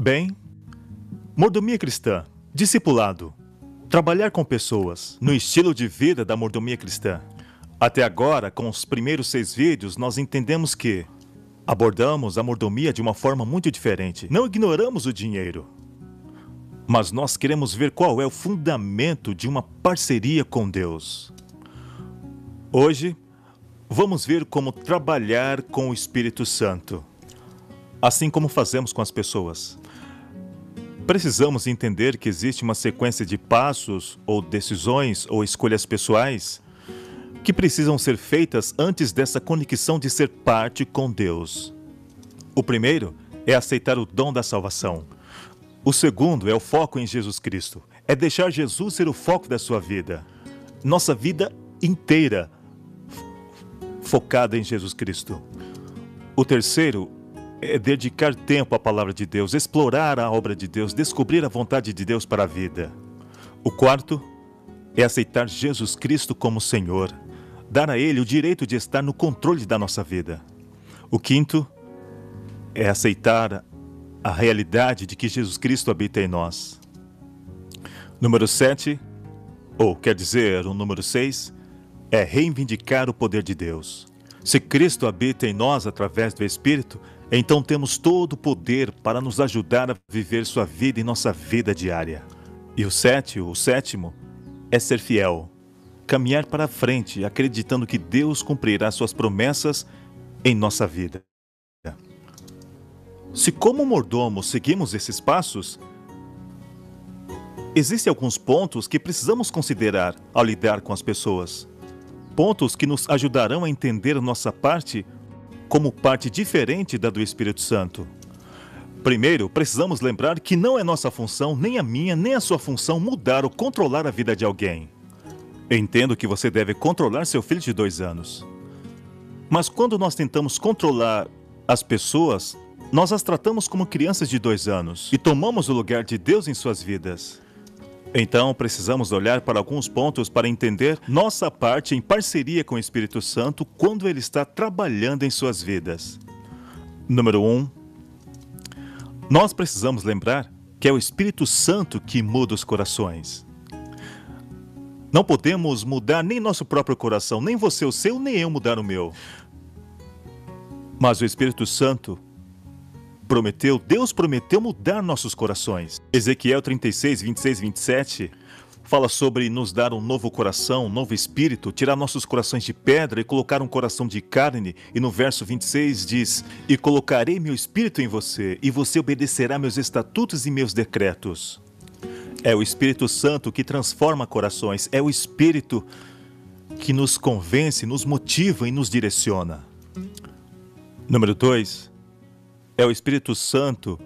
Bem, mordomia cristã, discipulado, trabalhar com pessoas, no estilo de vida da mordomia cristã. Até agora, com os primeiros seis vídeos, nós entendemos que abordamos a mordomia de uma forma muito diferente. Não ignoramos o dinheiro, mas nós queremos ver qual é o fundamento de uma parceria com Deus. Hoje, vamos ver como trabalhar com o Espírito Santo, assim como fazemos com as pessoas. Precisamos entender que existe uma sequência de passos, ou decisões, ou escolhas pessoais que precisam ser feitas antes dessa conexão de ser parte com Deus. O primeiro é aceitar o dom da salvação. O segundo é o foco em Jesus Cristo. É deixar Jesus ser o foco da sua vida. Nossa vida inteira focada em Jesus Cristo. O terceiro é dedicar tempo à palavra de Deus, explorar a obra de Deus, descobrir a vontade de Deus para a vida. O quarto é aceitar Jesus Cristo como Senhor, dar a Ele o direito de estar no controle da nossa vida. O quinto é aceitar a realidade de que Jesus Cristo habita em nós. Número 7, ou quer dizer, o número 6, é reivindicar o poder de Deus. Se Cristo habita em nós através do Espírito, então temos todo o poder para nos ajudar a viver sua vida em nossa vida diária. E o sétimo, o sétimo, é ser fiel. Caminhar para a frente, acreditando que Deus cumprirá suas promessas em nossa vida. Se, como mordomo, seguimos esses passos, existem alguns pontos que precisamos considerar ao lidar com as pessoas. Pontos que nos ajudarão a entender nossa parte como parte diferente da do Espírito Santo. Primeiro, precisamos lembrar que não é nossa função, nem a minha, nem a sua função, mudar ou controlar a vida de alguém. Entendo que você deve controlar seu filho de dois anos. Mas quando nós tentamos controlar as pessoas, nós as tratamos como crianças de dois anos e tomamos o lugar de Deus em suas vidas. Então, precisamos olhar para alguns pontos para entender nossa parte em parceria com o Espírito Santo quando ele está trabalhando em suas vidas. Número 1. Um, nós precisamos lembrar que é o Espírito Santo que muda os corações. Não podemos mudar nem nosso próprio coração, nem você o seu, nem eu mudar o meu. Mas o Espírito Santo prometeu, Deus prometeu mudar nossos corações. Ezequiel 36, 26, 27 fala sobre nos dar um novo coração, um novo espírito, tirar nossos corações de pedra e colocar um coração de carne. E no verso 26 diz: E colocarei meu espírito em você, e você obedecerá meus estatutos e meus decretos. É o Espírito Santo que transforma corações, é o Espírito que nos convence, nos motiva e nos direciona. Número 2. É o Espírito Santo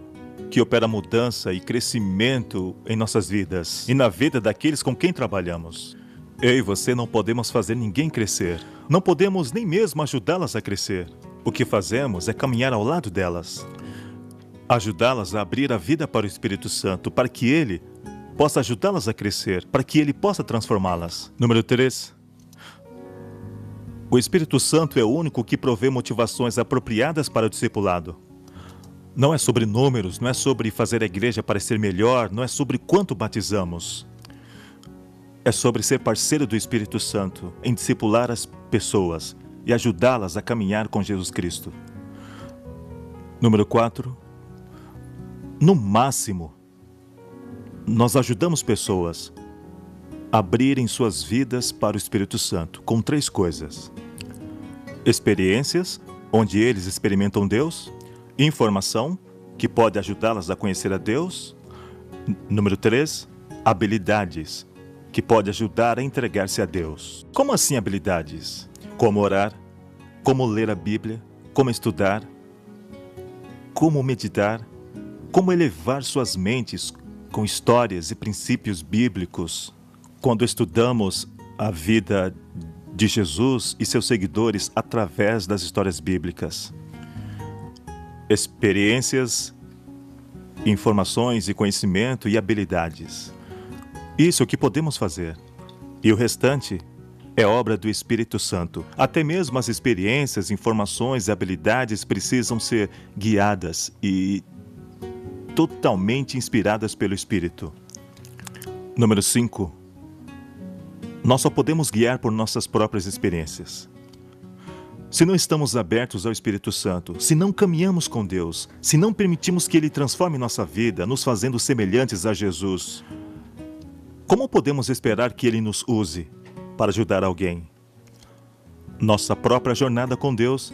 que opera mudança e crescimento em nossas vidas e na vida daqueles com quem trabalhamos. Eu e você não podemos fazer ninguém crescer. Não podemos nem mesmo ajudá-las a crescer. O que fazemos é caminhar ao lado delas. Ajudá-las a abrir a vida para o Espírito Santo, para que ele possa ajudá-las a crescer, para que ele possa transformá-las. Número 3. O Espírito Santo é o único que provê motivações apropriadas para o discipulado. Não é sobre números, não é sobre fazer a igreja parecer melhor, não é sobre quanto batizamos. É sobre ser parceiro do Espírito Santo em discipular as pessoas e ajudá-las a caminhar com Jesus Cristo. Número 4. No máximo, nós ajudamos pessoas a abrirem suas vidas para o Espírito Santo com três coisas: experiências, onde eles experimentam Deus informação, que pode ajudá-las a conhecer a Deus. Número 3, habilidades, que pode ajudar a entregar-se a Deus. Como assim habilidades? Como orar, como ler a Bíblia, como estudar, como meditar, como elevar suas mentes com histórias e princípios bíblicos. Quando estudamos a vida de Jesus e seus seguidores através das histórias bíblicas experiências, informações e conhecimento e habilidades. Isso é o que podemos fazer. E o restante é obra do Espírito Santo. Até mesmo as experiências, informações e habilidades precisam ser guiadas e totalmente inspiradas pelo Espírito. Número 5. Nós só podemos guiar por nossas próprias experiências. Se não estamos abertos ao Espírito Santo, se não caminhamos com Deus, se não permitimos que Ele transforme nossa vida, nos fazendo semelhantes a Jesus, como podemos esperar que Ele nos use para ajudar alguém? Nossa própria jornada com Deus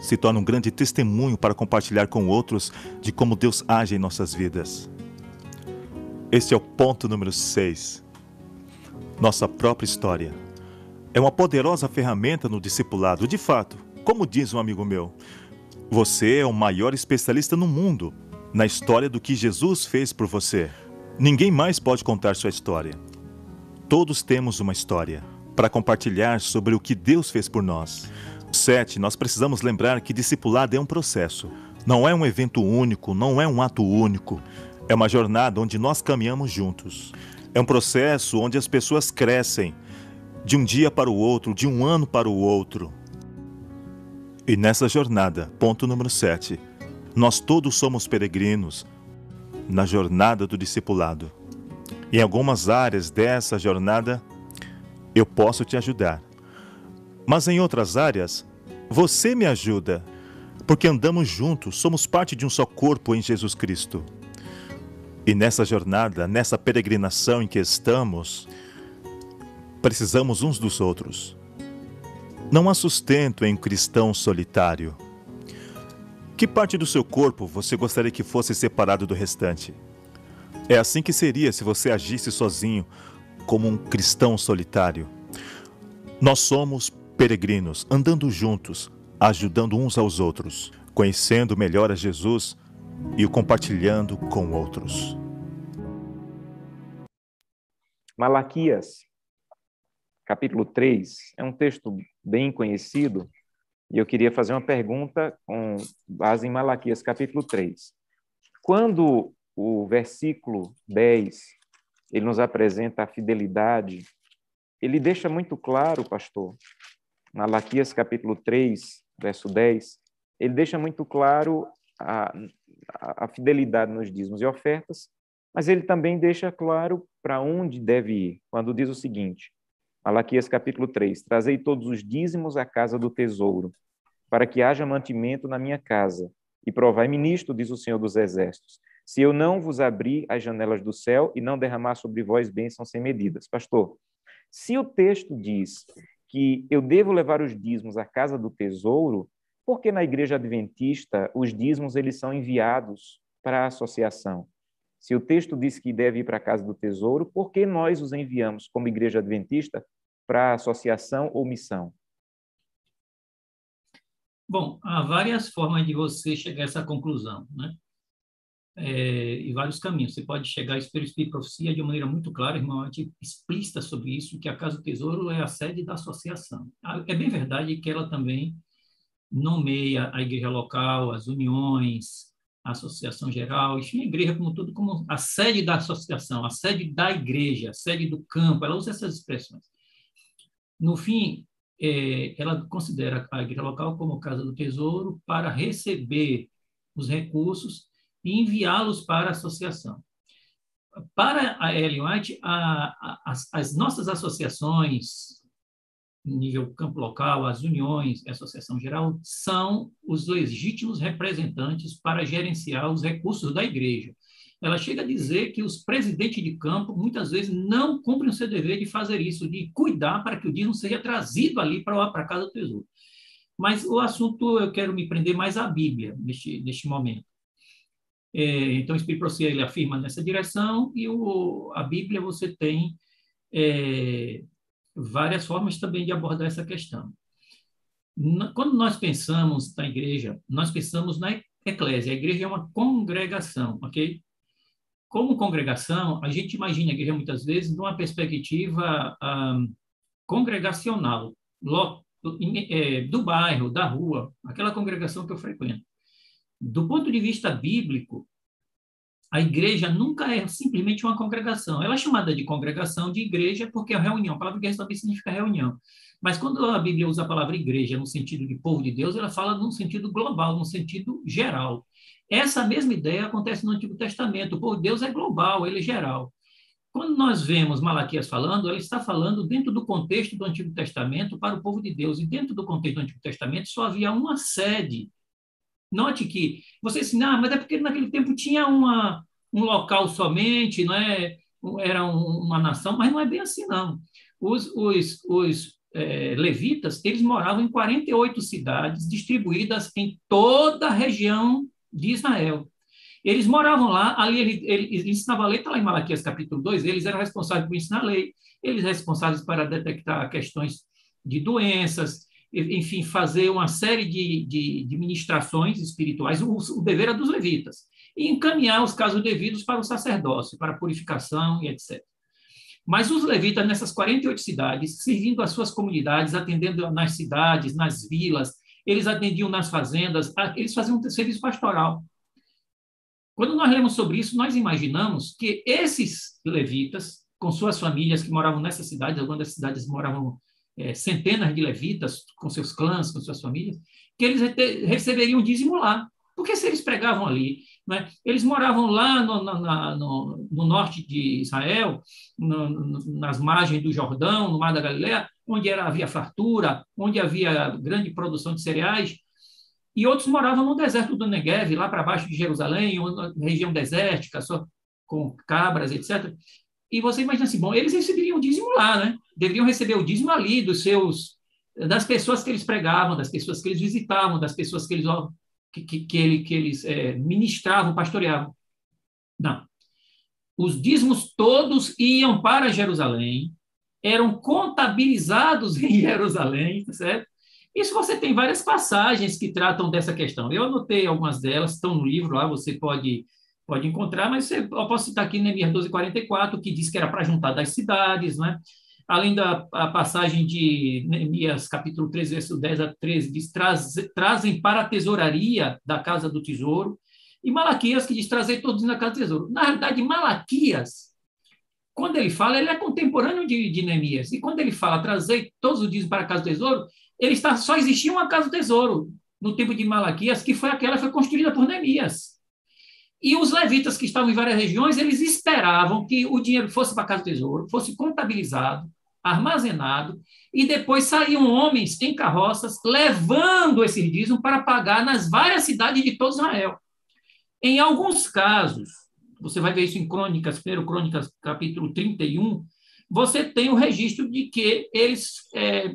se torna um grande testemunho para compartilhar com outros de como Deus age em nossas vidas. Este é o ponto número 6. Nossa própria história é uma poderosa ferramenta no discipulado. De fato, como diz um amigo meu, você é o maior especialista no mundo na história do que Jesus fez por você. Ninguém mais pode contar sua história. Todos temos uma história para compartilhar sobre o que Deus fez por nós. 7. Nós precisamos lembrar que discipulado é um processo. Não é um evento único, não é um ato único. É uma jornada onde nós caminhamos juntos. É um processo onde as pessoas crescem de um dia para o outro, de um ano para o outro. E nessa jornada, ponto número 7, nós todos somos peregrinos na jornada do discipulado. Em algumas áreas dessa jornada, eu posso te ajudar. Mas em outras áreas, você me ajuda, porque andamos juntos, somos parte de um só corpo em Jesus Cristo. E nessa jornada, nessa peregrinação em que estamos, Precisamos uns dos outros. Não há sustento em um cristão solitário. Que parte do seu corpo você gostaria que fosse separado do restante? É assim que seria se você agisse sozinho, como um cristão solitário. Nós somos peregrinos, andando juntos, ajudando uns aos outros, conhecendo melhor a Jesus e o compartilhando com outros. Malaquias capítulo 3, é um texto bem conhecido, e eu queria fazer uma pergunta com base em Malaquias, capítulo 3. Quando o versículo 10, ele nos apresenta a fidelidade, ele deixa muito claro, pastor, Malaquias, capítulo 3, verso 10, ele deixa muito claro a, a, a fidelidade nos dízimos e ofertas, mas ele também deixa claro para onde deve ir, quando diz o seguinte: Malaquias capítulo 3: Trazei todos os dízimos à casa do tesouro, para que haja mantimento na minha casa. E provai-me nisto, diz o Senhor dos Exércitos, se eu não vos abrir as janelas do céu e não derramar sobre vós bênçãos sem medidas. Pastor, se o texto diz que eu devo levar os dízimos à casa do tesouro, por que na igreja adventista os dízimos eles são enviados para a associação? Se o texto diz que deve ir para a casa do tesouro, por que nós os enviamos como igreja adventista para associação ou missão? Bom, há várias formas de você chegar a essa conclusão, né? É, e vários caminhos. Você pode chegar a Espírito e Profecia de uma maneira muito clara, irmãomente explícita sobre isso, que a Casa do Tesouro é a sede da associação. Ah, é bem verdade que ela também nomeia a igreja local, as uniões, associação geral, enfim, a igreja como tudo, como a sede da associação, a sede da igreja, a sede do campo, ela usa essas expressões. No fim, é, ela considera a igreja local como casa do tesouro para receber os recursos e enviá-los para a associação. Para a Ellen White, a, a, as, as nossas associações, nível campo local, as uniões, a associação geral, são os legítimos representantes para gerenciar os recursos da igreja. Ela chega a dizer que os presidentes de campo muitas vezes não cumprem o seu dever de fazer isso, de cuidar para que o dízimo seja trazido ali para a casa do tesouro. Mas o assunto eu quero me prender mais à Bíblia neste, neste momento. É, então, o Espírito Profecia ele afirma nessa direção e o, a Bíblia você tem é, várias formas também de abordar essa questão. Quando nós pensamos na igreja, nós pensamos na eclésia. A igreja é uma congregação, ok? Como congregação, a gente imagina a igreja muitas vezes numa perspectiva um, congregacional, é, do bairro, da rua, aquela congregação que eu frequento. Do ponto de vista bíblico, A igreja nunca é simplesmente uma congregação. Ela é chamada de congregação de igreja porque é reunião. A palavra igreja também significa reunião. Mas quando a Bíblia usa a palavra igreja no sentido de povo de Deus, ela fala num sentido global, num sentido geral. Essa mesma ideia acontece no Antigo Testamento. O povo de Deus é global, ele é geral. Quando nós vemos Malaquias falando, ele está falando dentro do contexto do Antigo Testamento para o povo de Deus. E dentro do contexto do Antigo Testamento só havia uma sede. Note que você assim, ah, mas é porque naquele tempo tinha uma, um local somente, não é? era uma nação, mas não é bem assim, não. Os, os, os é, levitas, eles moravam em 48 cidades distribuídas em toda a região de Israel. Eles moravam lá, ali ele, ele, ele ensinava a lei, está lá em Malaquias capítulo 2, eles eram responsáveis por ensinar a lei, eles responsáveis para detectar questões de doenças, enfim, fazer uma série de, de, de ministrações espirituais, o, o dever era dos levitas, e encaminhar os casos devidos para o sacerdócio, para a purificação e etc. Mas os levitas, nessas 48 cidades, servindo as suas comunidades, atendendo nas cidades, nas vilas, eles atendiam nas fazendas, eles faziam um serviço pastoral. Quando nós lemos sobre isso, nós imaginamos que esses levitas, com suas famílias que moravam nessas cidades, algumas das cidades moravam é, centenas de levitas, com seus clãs, com suas famílias, que eles receberiam dízimo lá. Porque se eles pregavam ali, né, eles moravam lá no, na, no, no norte de Israel, no, nas margens do Jordão, no Mar da Galileia, onde era, havia fartura, onde havia grande produção de cereais, e outros moravam no deserto do Negev, lá para baixo de Jerusalém, região desértica, só com cabras, etc. E você imagina assim, bom, eles receberiam dízimo lá, né? Deveriam receber o dízimo ali dos seus das pessoas que eles pregavam, das pessoas que eles visitavam, das pessoas que eles que, que, que, ele, que eles é, ministravam, pastoreavam. Não. Os dízimos todos iam para Jerusalém, eram contabilizados em Jerusalém, tá certo? Isso você tem várias passagens que tratam dessa questão. Eu anotei algumas delas, estão no livro lá, você pode, pode encontrar, mas eu posso citar aqui Neemias 12,44, que diz que era para juntar das cidades, né? Além da passagem de Neemias, capítulo 13, verso 10 a 13, diz, Traz, trazem para a tesouraria da casa do tesouro, e Malaquias, que diz, trazer todos na casa do tesouro. Na realidade, Malaquias, quando ele fala, ele é contemporâneo de, de Neemias, e quando ele fala, trazer todos os dias para a casa do tesouro, ele está, só existia uma casa do tesouro no tempo de Malaquias, que foi aquela que foi construída por Neemias. E os levitas que estavam em várias regiões, eles esperavam que o dinheiro fosse para a casa do tesouro, fosse contabilizado, armazenado, e depois saíam homens em carroças levando esse dízimo para pagar nas várias cidades de todo Israel. Em alguns casos, você vai ver isso em Crônicas, 1 Crônicas, capítulo 31, você tem o registro de que eles é,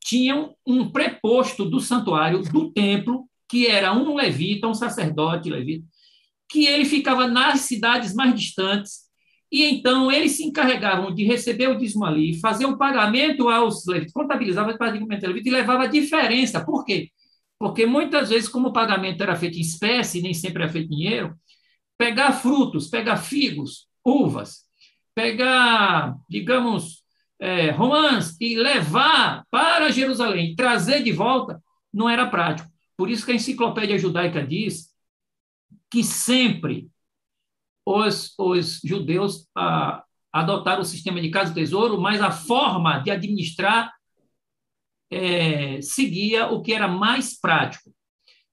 tinham um preposto do santuário, do templo, que era um levita, um sacerdote levita, que ele ficava nas cidades mais distantes, e então eles se encarregavam de receber o dízimo ali, fazer um pagamento aos levitas, contabilizava o pagamento levita e levava a diferença. Por quê? Porque muitas vezes, como o pagamento era feito em espécie, nem sempre era feito em dinheiro, pegar frutos, pegar figos, uvas, pegar, digamos, é, romãs e levar para Jerusalém, trazer de volta, não era prático. Por isso que a enciclopédia judaica diz que sempre os, os judeus ah, adotaram o sistema de casa-tesouro, mas a forma de administrar é, seguia o que era mais prático.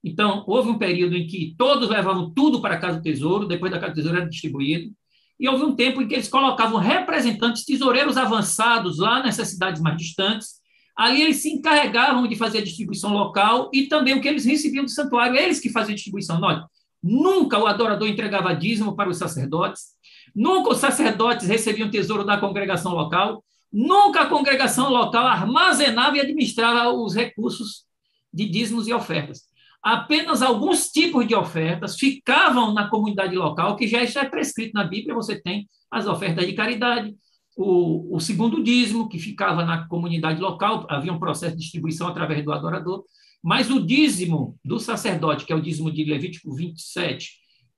Então, houve um período em que todos levavam tudo para a casa do tesouro, depois da casa do tesouro era distribuído, e houve um tempo em que eles colocavam representantes, tesoureiros avançados lá nessas cidades mais distantes. Ali eles se encarregavam de fazer a distribuição local e também o que eles recebiam do santuário, eles que faziam a distribuição. Olha, nunca o adorador entregava dízimo para os sacerdotes, nunca os sacerdotes recebiam tesouro da congregação local, nunca a congregação local armazenava e administrava os recursos de dízimos e ofertas. Apenas alguns tipos de ofertas ficavam na comunidade local, que já está prescrito na Bíblia, você tem as ofertas de caridade, o, o segundo dízimo, que ficava na comunidade local, havia um processo de distribuição através do adorador, mas o dízimo do sacerdote, que é o dízimo de Levítico 27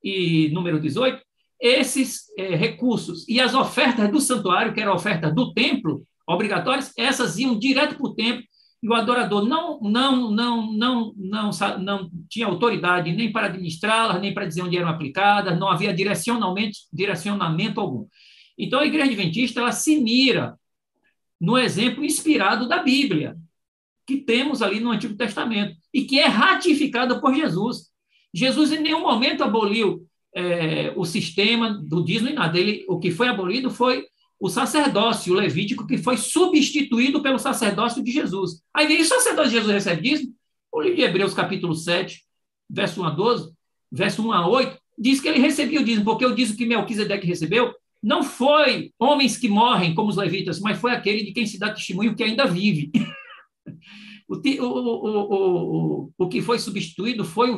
e número 18, esses é, recursos e as ofertas do santuário, que era a oferta do templo, obrigatórias, essas iam direto para o templo e o adorador não, não, não, não, não, não tinha autoridade nem para administrá-las, nem para dizer onde eram aplicadas, não havia direcionamento, direcionamento algum. Então, a Igreja Adventista ela se mira no exemplo inspirado da Bíblia, que temos ali no Antigo Testamento, e que é ratificada por Jesus. Jesus em nenhum momento aboliu é, o sistema do dízimo e nada. Ele, o que foi abolido foi o sacerdócio levítico, que foi substituído pelo sacerdócio de Jesus. Aí vem o sacerdócio de Jesus recebe dízimo. O livro de Hebreus, capítulo 7, verso 1 a 12, verso 1 a 8, diz que ele recebia o dízimo, porque o dízimo que Melquisedeque recebeu não foi homens que morrem como os levitas, mas foi aquele de quem se dá testemunho que ainda vive. o, o, o, o, que foi substituído foi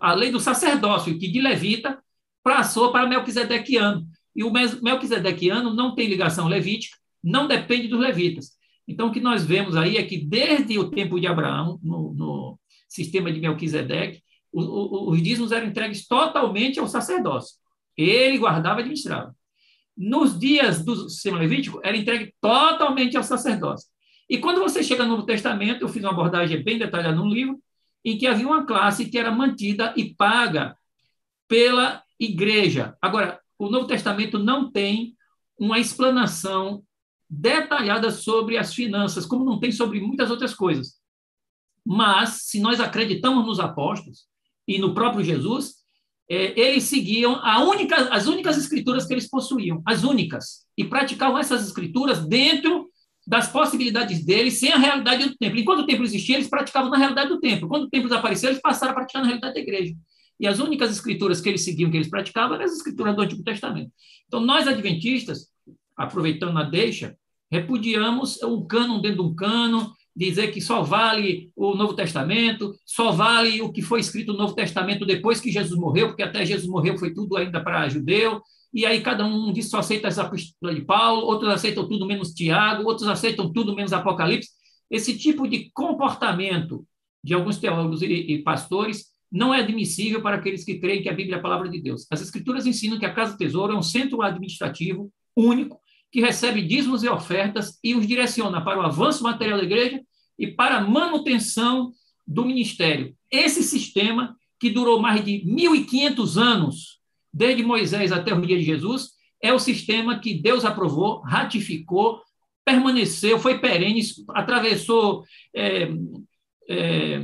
a lei do sacerdócio, que de levita passou para Melquisedequiano. E o Melquisedequiano não tem ligação levítica, não depende dos levitas. Então, o que nós vemos aí é que, desde o tempo de Abraão, no, no sistema de Melquisedeque, os dízimos eram entregues totalmente ao sacerdócio. Ele guardava e administrava. Nos dias do sistema levítico, era entregue totalmente ao sacerdócio. E quando você chega no Novo Testamento, eu fiz uma abordagem bem detalhada no livro, em que havia uma classe que era mantida e paga pela igreja. Agora, o Novo Testamento não tem uma explanação detalhada sobre as finanças, como não tem sobre muitas outras coisas. Mas, se nós acreditamos nos apóstolos e no próprio Jesus, é, eles seguiam única, as únicas escrituras que eles possuíam, as únicas, e praticavam essas escrituras dentro das possibilidades deles, sem a realidade do templo. Enquanto o templo existia, eles praticavam na realidade do templo. Quando o templo desapareceu, eles passaram a praticar na realidade da igreja. E as únicas escrituras que eles seguiam, que eles praticavam, eram as escrituras do Antigo Testamento. Então, nós adventistas, aproveitando a deixa, repudiamos um cânon dentro de um cânon, dizer que só vale o Novo Testamento, só vale o que foi escrito no Novo Testamento depois que Jesus morreu, porque até Jesus morreu foi tudo ainda para judeu, e aí cada um diz só aceita as epístolas de Paulo, outros aceitam tudo menos Tiago, outros aceitam tudo menos Apocalipse. Esse tipo de comportamento de alguns teólogos e, e pastores não é admissível para aqueles que creem que a Bíblia é a palavra de Deus. As Escrituras ensinam que a Casa do Tesouro é um centro administrativo único que recebe dízimos e ofertas e os direciona para o avanço material da igreja e para a manutenção do ministério. Esse sistema, que durou mais de 1.500 anos, desde Moisés até o dia de Jesus, é o sistema que Deus aprovou, ratificou, permaneceu, foi perene, atravessou é, é,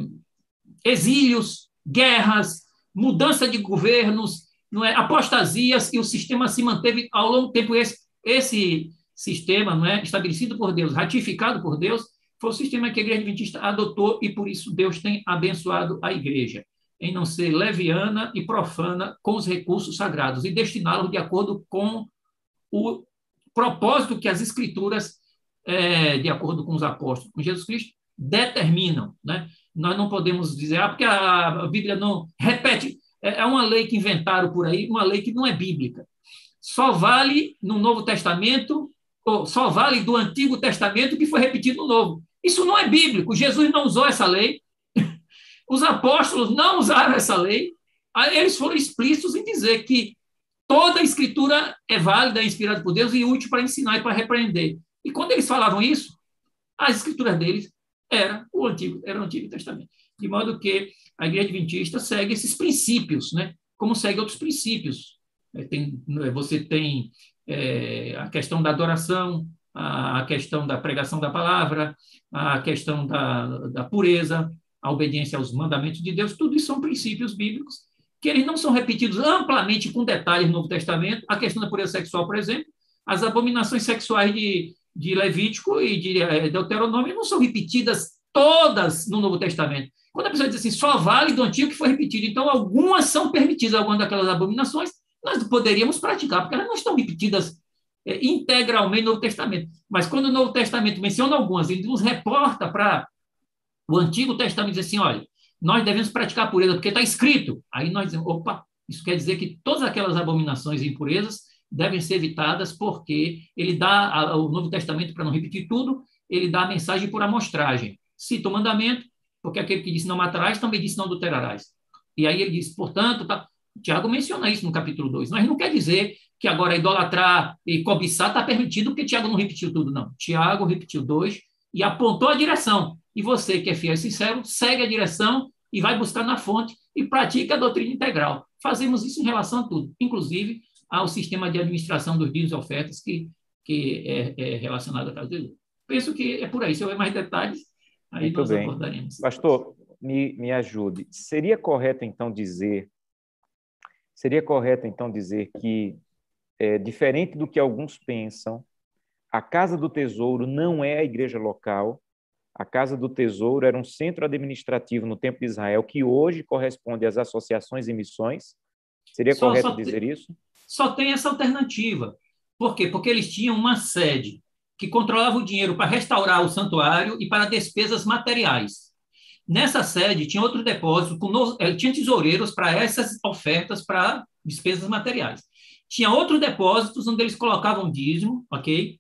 exílios, guerras, mudança de governos, não é, apostasias, e o sistema se manteve ao longo do tempo. Esse, esse sistema, não é, estabelecido por Deus, ratificado por Deus, foi o sistema que a Igreja Adventista adotou e por isso Deus tem abençoado a Igreja em não ser leviana e profana com os recursos sagrados e destiná-los de acordo com o propósito que as Escrituras, é, de acordo com os apóstolos, com Jesus Cristo, determinam. Né? Nós não podemos dizer, ah, porque a Bíblia não repete, é, é uma lei que inventaram por aí, uma lei que não é bíblica. Só vale no Novo Testamento, ou só vale do Antigo Testamento que foi repetido no Novo. Isso não é bíblico. Jesus não usou essa lei. Os apóstolos não usaram essa lei. Eles foram explícitos em dizer que toda a escritura é válida, é inspirada por Deus e útil para ensinar e para repreender. E quando eles falavam isso, as escrituras deles era o Antigo, era o Antigo Testamento. De modo que a Igreja Adventista segue esses princípios, né? como segue outros princípios. É, tem, é, você tem é, a questão da adoração, a questão da pregação da palavra, a questão da, da pureza, a obediência aos mandamentos de Deus, tudo isso são princípios bíblicos que eles não são repetidos amplamente com detalhes no Novo Testamento. A questão da pureza sexual, por exemplo, as abominações sexuais de, de Levítico e de é, Deuteronômio não são repetidas todas no Novo Testamento. Quando a pessoa diz assim, só vale do Antigo que foi repetido, então algumas são permitidas, algumas daquelas abominações, nós poderíamos praticar, porque elas não estão repetidas é, integralmente no Novo Testamento. Mas quando o Novo Testamento menciona algumas, ele nos reporta para o Antigo Testamento diz assim: olha, nós devemos praticar pureza, porque está escrito. Aí nós dizemos: opa, isso quer dizer que todas aquelas abominações e impurezas devem ser evitadas, porque ele dá, o Novo Testamento, para não repetir tudo, ele dá a mensagem por amostragem. Cita o mandamento, porque aquele que disse não matarás também disse não adulterarás. E aí ele diz, portanto, tá, Tiago menciona isso no capítulo 2. Mas não quer dizer que agora idolatrar e cobiçar está permitido, porque Tiago não repetiu tudo, não. Tiago repetiu dois, e apontou a direção. E você, que é fiel e sincero, segue a direção e vai buscar na fonte e pratica a doutrina integral. Fazemos isso em relação a tudo, inclusive ao sistema de administração dos dízimos e ofertas que, que é, é relacionado à casa de Deus. Penso que é por aí. Se houver mais detalhes, aí Muito nós bem. abordaremos. Pastor, me, me ajude. Seria correto, então, dizer seria correto, então, dizer que, é, diferente do que alguns pensam, a Casa do Tesouro não é a igreja local. A Casa do Tesouro era um centro administrativo no tempo de Israel que hoje corresponde às associações e missões. Seria Só- correto só dizer isso? Só tem essa alternativa. Por quê? Porque eles tinham uma sede que controlava o dinheiro para restaurar o santuário e para despesas materiais. Nessa sede tinha outro depósito, com eh, tinha tesoureiros para essas ofertas para despesas materiais. Tinha outros depósitos onde eles colocavam dízimo, ok?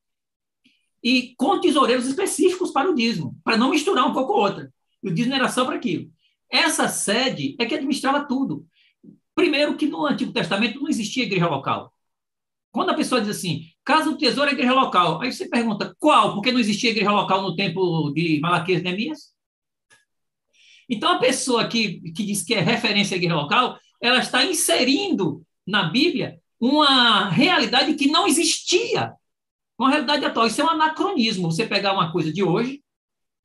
E com tesoureiros específicos para o dízimo, para não misturar um pouco outra. E o dízimo era só para aquilo. Essa sede é que administrava tudo. Primeiro que no Antigo Testamento não existia igreja local. Quando a pessoa diz assim, casa do tesouro é igreja local, aí você pergunta, qual? Porque não existia igreja local no tempo de Malaquias e Neemias? Então, a pessoa que, que diz que é referência à igreja local, ela está inserindo na Bíblia uma realidade que não existia, uma realidade atual. Isso é um anacronismo. Você pegar uma coisa de hoje,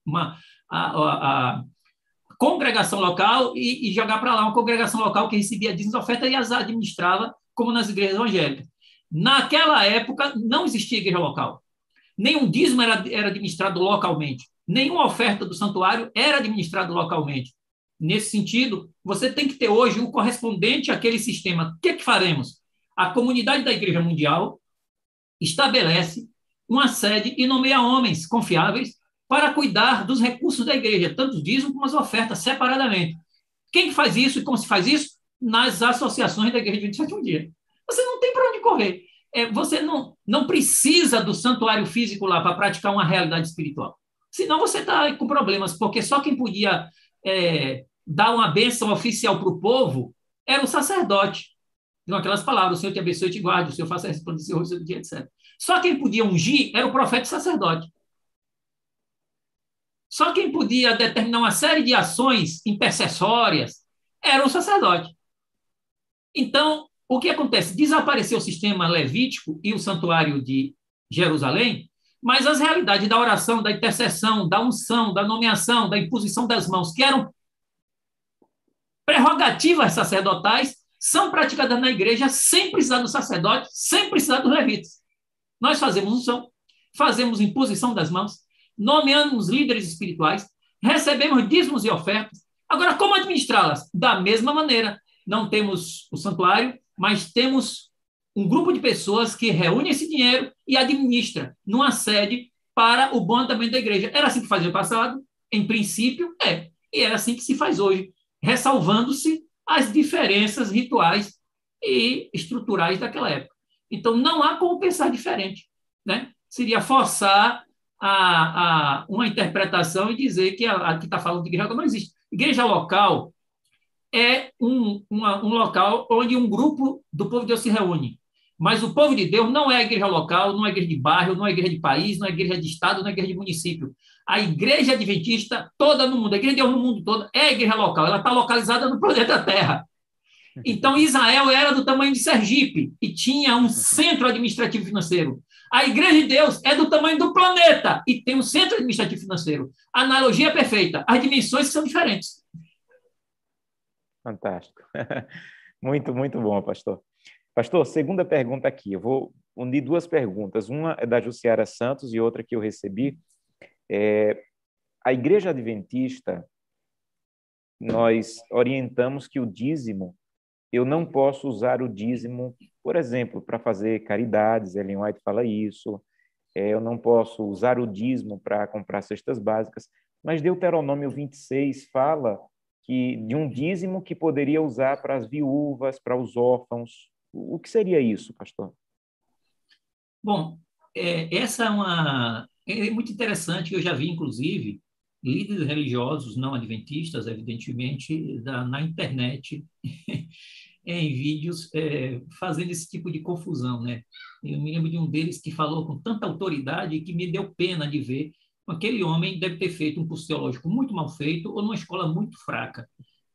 uma, a, a- a congregação local, e, e jogar para lá uma congregação local que recebia dízimos ofertas e as administrava, como nas igrejas evangélicas. Naquela época, não existia igreja local. Nenhum dízimo era, era administrado localmente. Nenhuma oferta do santuário era administrado localmente. Nesse sentido, você tem que ter hoje um correspondente àquele sistema. O que, é que faremos? A comunidade da Igreja Mundial estabelece uma sede e nomeia homens confiáveis para cuidar dos recursos da igreja, tanto os dízimos como as ofertas, separadamente. Quem que faz isso e como se faz isso? Nas associações da igreja de 27 dia. Você não tem para onde correr. É, você não, não precisa do santuário físico lá para praticar uma realidade espiritual. Senão você está com problemas, porque só quem podia é, dar uma bênção oficial para o povo era o sacerdote. Com aquelas palavras, o Senhor te abençoe e te guarde, o Senhor faça resplandecer o rosto dia, etc. Só quem podia ungir era o profeta e sacerdote. Só quem podia determinar uma série de ações intercessórias era o sacerdote. Então, o que acontece? Desapareceu o sistema levítico e o santuário de Jerusalém, mas as realidades da oração, da intercessão, da unção, da nomeação, da imposição das mãos, que eram prerrogativas sacerdotais, são praticadas na igreja sem precisar do sacerdote, sem precisar dos levitas. Nós fazemos unção, fazemos imposição das mãos, nomeamos líderes espirituais, recebemos dízimos e ofertas. Agora, como administrá-las? Da mesma maneira. Não temos o santuário, mas temos um grupo de pessoas que reúne esse dinheiro e administra numa sede para o bom andamento da igreja. Era assim que fazia o passado? Em princípio, é. E era assim que se faz hoje, ressalvando-se as diferenças rituais e estruturais daquela época. Então, não há como pensar diferente. Né? Seria forçar a, a uma interpretação e dizer que a, a que está falando de igreja não existe. Igreja local é um, uma, um local onde um grupo do povo de Deus se reúne. Mas o povo de Deus não é a igreja local, não é a igreja de bairro, não é a igreja de país, não é a igreja de estado, não é a igreja de município. A igreja adventista toda no mundo, a igreja de Deus no mundo todo, é a igreja local. Ela está localizada no planeta Terra. Então, Israel era do tamanho de Sergipe e tinha um centro administrativo financeiro. A igreja de Deus é do tamanho do planeta e tem um centro administrativo financeiro. Analogia é perfeita. As dimensões são diferentes. Fantástico. Muito, muito bom, pastor. Pastor, segunda pergunta aqui. Eu vou unir duas perguntas. Uma é da Jussiara Santos e outra que eu recebi. É, a Igreja Adventista, nós orientamos que o dízimo, eu não posso usar o dízimo, por exemplo, para fazer caridades, Ellen White fala isso. É, eu não posso usar o dízimo para comprar cestas básicas, mas Deuteronômio 26 fala que de um dízimo que poderia usar para as viúvas, para os órfãos. O que seria isso, pastor? Bom, é, essa é uma é muito interessante. Eu já vi, inclusive, líderes religiosos não adventistas, evidentemente, da, na internet, em vídeos, é, fazendo esse tipo de confusão, né? Eu me lembro de um deles que falou com tanta autoridade que me deu pena de ver aquele homem deve ter feito um curso teológico muito mal feito ou numa escola muito fraca.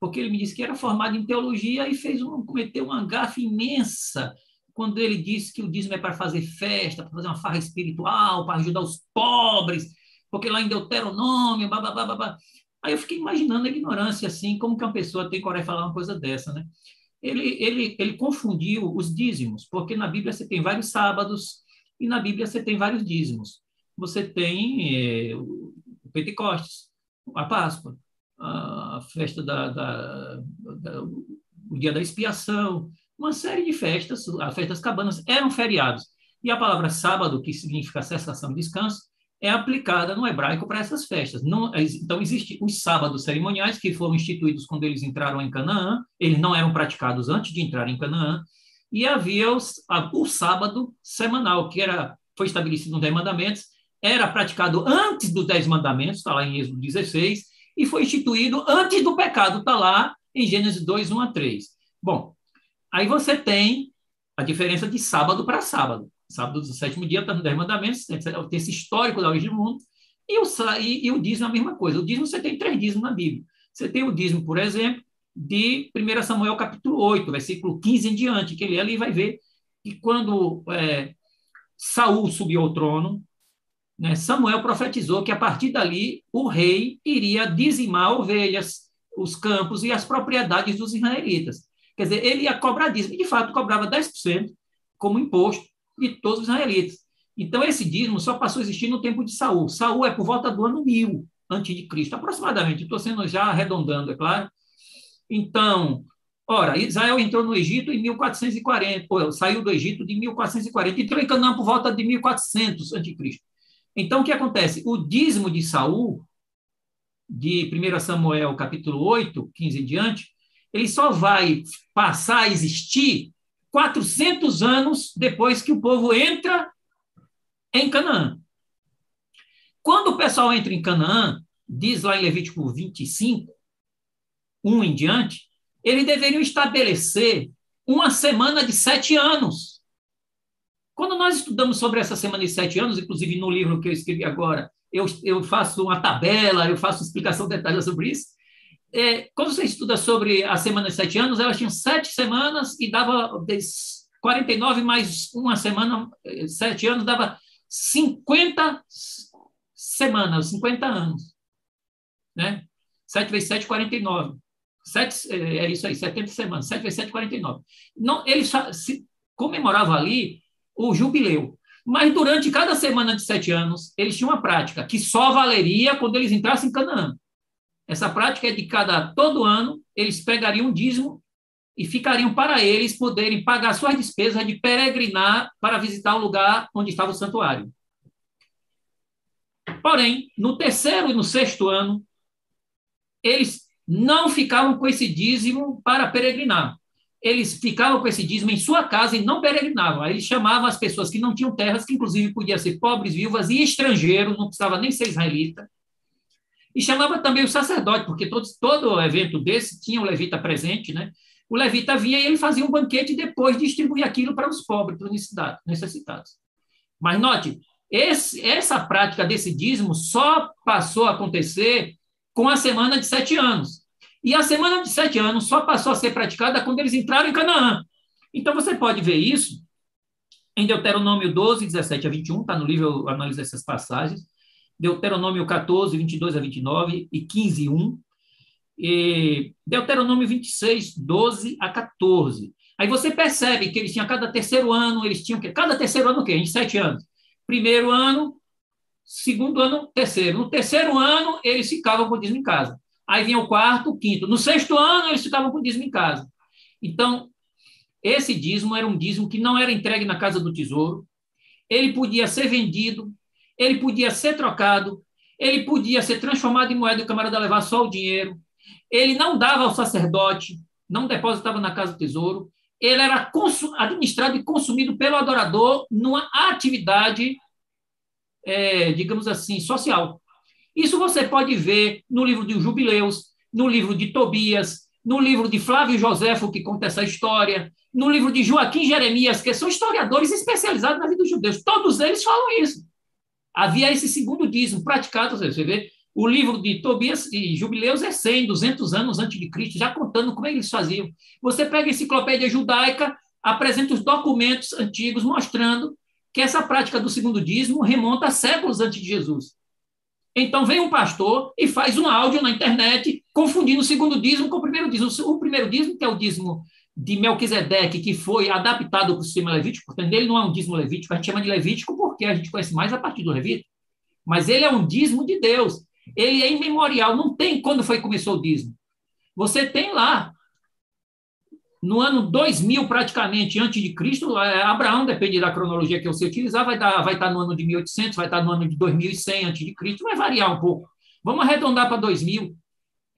Porque ele me disse que era formado em teologia e fez um, cometeu uma gafe imensa quando ele disse que o dízimo é para fazer festa, para fazer uma farra espiritual, para ajudar os pobres, porque lá em Deuteronômio, blá, blá. Aí eu fiquei imaginando a ignorância, assim, como que uma pessoa tem coragem de falar uma coisa dessa, né? Ele, ele, ele confundiu os dízimos, porque na Bíblia você tem vários sábados e na Bíblia você tem vários dízimos. Você tem é, o Pentecostes, a Páscoa, a festa da, da, da, o dia da expiação, uma série de festas, as festas cabanas eram feriados. E a palavra sábado, que significa cessação e descanso, é aplicada no hebraico para essas festas. Não, então, existem os sábados cerimoniais, que foram instituídos quando eles entraram em Canaã, eles não eram praticados antes de entrar em Canaã, e havia os, a, o sábado semanal, que era, foi estabelecido nos Dez Mandamentos, era praticado antes dos Dez Mandamentos, está lá em Êxodo 16, e foi instituído antes do pecado, está lá em Gênesis 2, 1 a 3. Bom, aí você tem a diferença de sábado para sábado. Sábado do sétimo dia está no Dez Mandamentos, tem esse histórico da origem do mundo, e o, e, e o dízimo é a mesma coisa. O dízimo, você tem três dízimos na Bíblia. Você tem o dízimo, por exemplo, de 1 Samuel capítulo 8, versículo 15 em diante, que ele ali vai ver que quando é, Saul subiu ao trono, né, Samuel profetizou que a partir dali o rei iria dizimar ovelhas, os campos e as propriedades dos israelitas. Quer dizer, ele ia cobrar dízimo, e de fato cobrava 10% como imposto de todos os israelitas. Então, esse dízimo só passou a existir no tempo de Saul. Saul é por volta do ano 1000 antes de Cristo, aproximadamente. Estou sendo já arredondando, é claro. Então, ora, Israel entrou no Egito em 1440, ou saiu do Egito de 1440, entrou em Canaã por volta de 1400 a.C. Então, o que acontece? O dízimo de Saul, de 1 Samuel capítulo 8, 15 em diante, ele só vai passar a existir 400 anos depois que o povo entra em Canaã. Quando o pessoal entra em Canaã, diz lá em Levítico 25, 1 em diante, eles deveriam estabelecer uma semana de sete anos. Quando nós estudamos sobre essa semana de sete anos, inclusive no livro que eu escrevi agora, eu, eu faço uma tabela, eu faço explicação detalhada sobre isso. É, quando você estuda sobre a semana de sete anos, elas tinham sete semanas e dava 49 mais uma semana, eh, sete anos, dava 50 semanas, 50 anos. Né? 7 vezes 7, 49. Sete, é, é isso aí, 70 semanas, 7 vezes 7, 49. Não, eles se, comemoravam ali o jubileu. Mas durante cada semana de sete anos, eles tinham uma prática que só valeria quando eles entrassem em Canaã. Essa prática é de cada todo ano, eles pegariam um dízimo e ficariam para eles poderem pagar suas despesas de peregrinar para visitar o lugar onde estava o santuário. Porém, no terceiro e no sexto ano, eles não ficavam com esse dízimo para peregrinar. Eles ficavam com esse dízimo em sua casa e não peregrinavam. Aí chamavam as pessoas que não tinham terras, que inclusive podiam ser pobres, viúvas e estrangeiros, não precisava nem ser israelita. E chamava também o sacerdote, porque todo, todo evento desse tinha o levita presente, né? O levita vinha e ele fazia um banquete e depois distribuía aquilo para os pobres, para os necessitados. Mas note, esse, essa prática desse dízimo só passou a acontecer com a semana de sete anos. E a semana de sete anos só passou a ser praticada quando eles entraram em Canaã. Então você pode ver isso em Deuteronômio 12, 17 a 21, está no livro, eu analiso essas passagens. Deuteronômio 14, 22 a 29 e 15, 1. E Deuteronômio 26, 12 a 14. Aí você percebe que eles tinham cada terceiro ano, eles tinham que cada terceiro ano o quê? Em sete anos. Primeiro ano, segundo ano, terceiro. No terceiro ano, eles ficavam com o em casa. Aí vinha o quarto, o quinto. No sexto ano, eles ficavam com o dízimo em casa. Então, esse dízimo era um dízimo que não era entregue na casa do tesouro. Ele podia ser vendido, ele podia ser trocado, ele podia ser transformado em moeda e o camarada levar só o dinheiro. Ele não dava ao sacerdote, não depositava na casa do tesouro. Ele era administrado e consumido pelo adorador numa atividade é, digamos assim, social. Isso você pode ver no livro de Jubileus, no livro de Tobias, no livro de Flávio Joséfo, que conta essa história, no livro de Joaquim Jeremias, que são historiadores especializados na vida dos judeus. Todos eles falam isso. Havia esse segundo dízimo praticado, você vê, o livro de Tobias e Jubileus é 100, 200 anos antes de Cristo, já contando como eles faziam. Você pega a enciclopédia judaica, apresenta os documentos antigos mostrando que essa prática do segundo dízimo remonta a séculos antes de Jesus. Então vem um pastor e faz um áudio na internet confundindo o segundo dízimo com o primeiro dízimo. O primeiro dízimo, que é o dízimo de Melquisedeque, que foi adaptado para o sistema levítico, portanto, ele não é um dízimo levítico, a gente chama de levítico porque a gente conhece mais a partir do Levita, mas ele é um dízimo de Deus. Ele é imemorial, não tem quando foi começou o dízimo. Você tem lá, no ano 2000, praticamente, antes de Cristo, é, Abraão, depende da cronologia que você utilizar, vai, dar, vai estar no ano de 1800, vai estar no ano de 2100 antes de Cristo, vai variar um pouco. Vamos arredondar para 2000.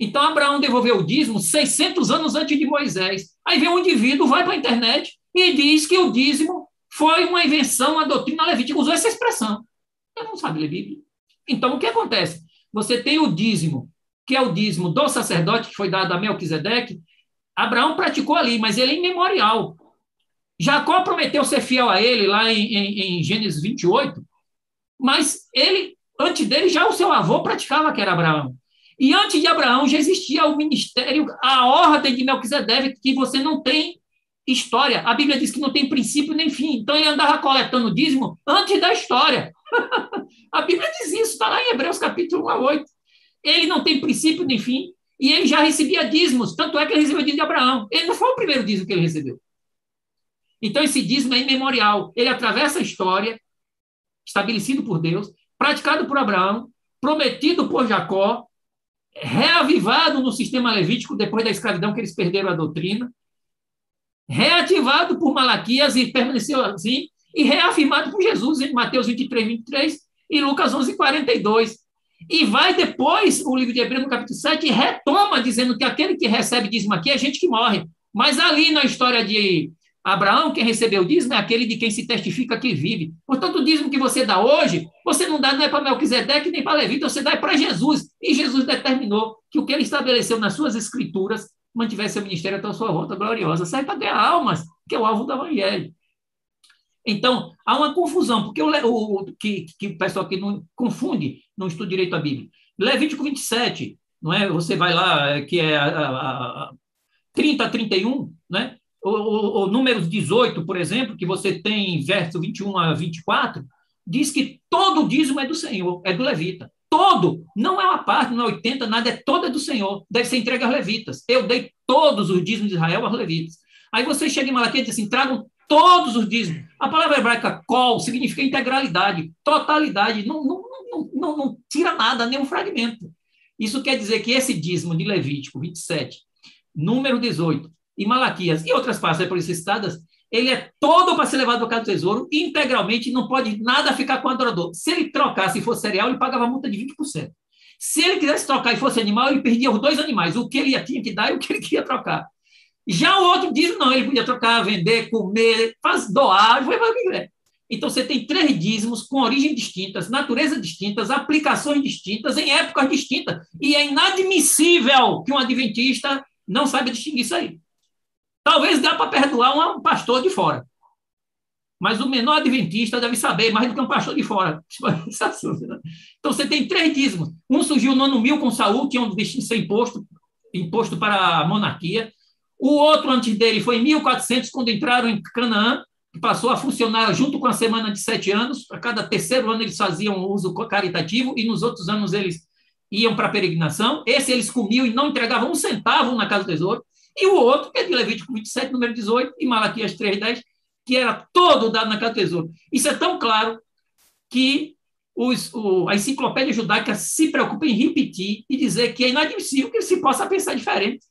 Então, Abraão devolveu o dízimo 600 anos antes de Moisés. Aí vem um indivíduo, vai para a internet e diz que o dízimo foi uma invenção, a doutrina levítica. Usou essa expressão. Eu não sabe ler Bíblia. Então, o que acontece? Você tem o dízimo, que é o dízimo do sacerdote, que foi dado a Melquisedeque. Abraão praticou ali, mas ele é imemorial. Jacó prometeu ser fiel a ele lá em, em, em Gênesis 28, mas ele, antes dele, já o seu avô praticava, que era Abraão. E antes de Abraão já existia o ministério, a ordem de Melquisedeque, que você não tem história. A Bíblia diz que não tem princípio nem fim. Então ele andava coletando dízimo antes da história. a Bíblia diz isso, está lá em Hebreus capítulo 1 a 8. Ele não tem princípio nem fim. E ele já recebia dízimos, tanto é que ele recebeu dízimo de Abraão. Ele não foi o primeiro dízimo que ele recebeu. Então, esse dízimo é imemorial. Ele atravessa a história, estabelecido por Deus, praticado por Abraão, prometido por Jacó, reavivado no sistema levítico depois da escravidão que eles perderam a doutrina, reativado por Malaquias e permaneceu assim, e reafirmado por Jesus em Mateus 23, 23 e Lucas 11, 42. E vai depois, o livro de Hebreus, no capítulo 7, retoma dizendo que aquele que recebe dízimo aqui é gente que morre. Mas ali na história de Abraão, quem recebeu o dízimo é aquele de quem se testifica que vive. Portanto, o dízimo que você dá hoje, você não dá não é para Melquisedeque nem para Levita, você dá é para Jesus. E Jesus determinou que o que ele estabeleceu nas suas escrituras mantivesse seu ministério até a sua volta gloriosa. Sai para ganhar almas, que é o alvo do evangelho. Então, há uma confusão, porque o, o que, que o pessoal aqui não confunde, não estuda direito a Bíblia. Levítico 27, não é? Você vai lá, que é a, a, a 30 a 31, né? O, o, o número 18, por exemplo, que você tem verso 21 a 24, diz que todo o dízimo é do Senhor, é do levita todo, não é uma parte, não é 80, nada, é toda do Senhor, deve ser entregue aos levitas. Eu dei todos os dízimos de Israel aos levitas. Aí você chega em Malaquias e diz assim, tragam todos os dízimos. A palavra hebraica kol significa integralidade, totalidade, não, não, não, não, não tira nada, nem um fragmento. Isso quer dizer que esse dízimo de Levítico 27, número 18, e Malaquias e outras partes por citadas, ele é todo para ser levado para casa do tesouro, integralmente, não pode nada ficar com o adorador. Se ele trocasse e fosse cereal, ele pagava multa de 20%. Se ele quisesse trocar e fosse animal, ele perdia os dois animais, o que ele tinha que dar e o que ele queria trocar. Já o outro diz, não, ele podia trocar, vender, comer, faz, doar, vai fazer o que quiser. Então, você tem três dízimos com origem distintas, natureza distintas, aplicações distintas, em épocas distintas. E é inadmissível que um adventista não saiba distinguir isso aí. Talvez dá para perdoar um pastor de fora. Mas o menor adventista deve saber mais do que um pastor de fora. Então você tem três dízimos. Um surgiu no ano mil com Saul, que é um destino ser imposto, imposto para a monarquia. O outro antes dele foi em 1400, quando entraram em Canaã, que passou a funcionar junto com a semana de sete anos. A cada terceiro ano eles faziam uso caritativo e nos outros anos eles iam para a peregrinação. Esse eles comiam e não entregavam um centavo na casa do tesouro. E o outro, que é de Levítico 27, número 18, e Malaquias 3,10, que era todo dado naquela tesouro. Isso é tão claro que os, o, a enciclopédia judaica se preocupa em repetir e dizer que é inadmissível que se possa pensar diferente.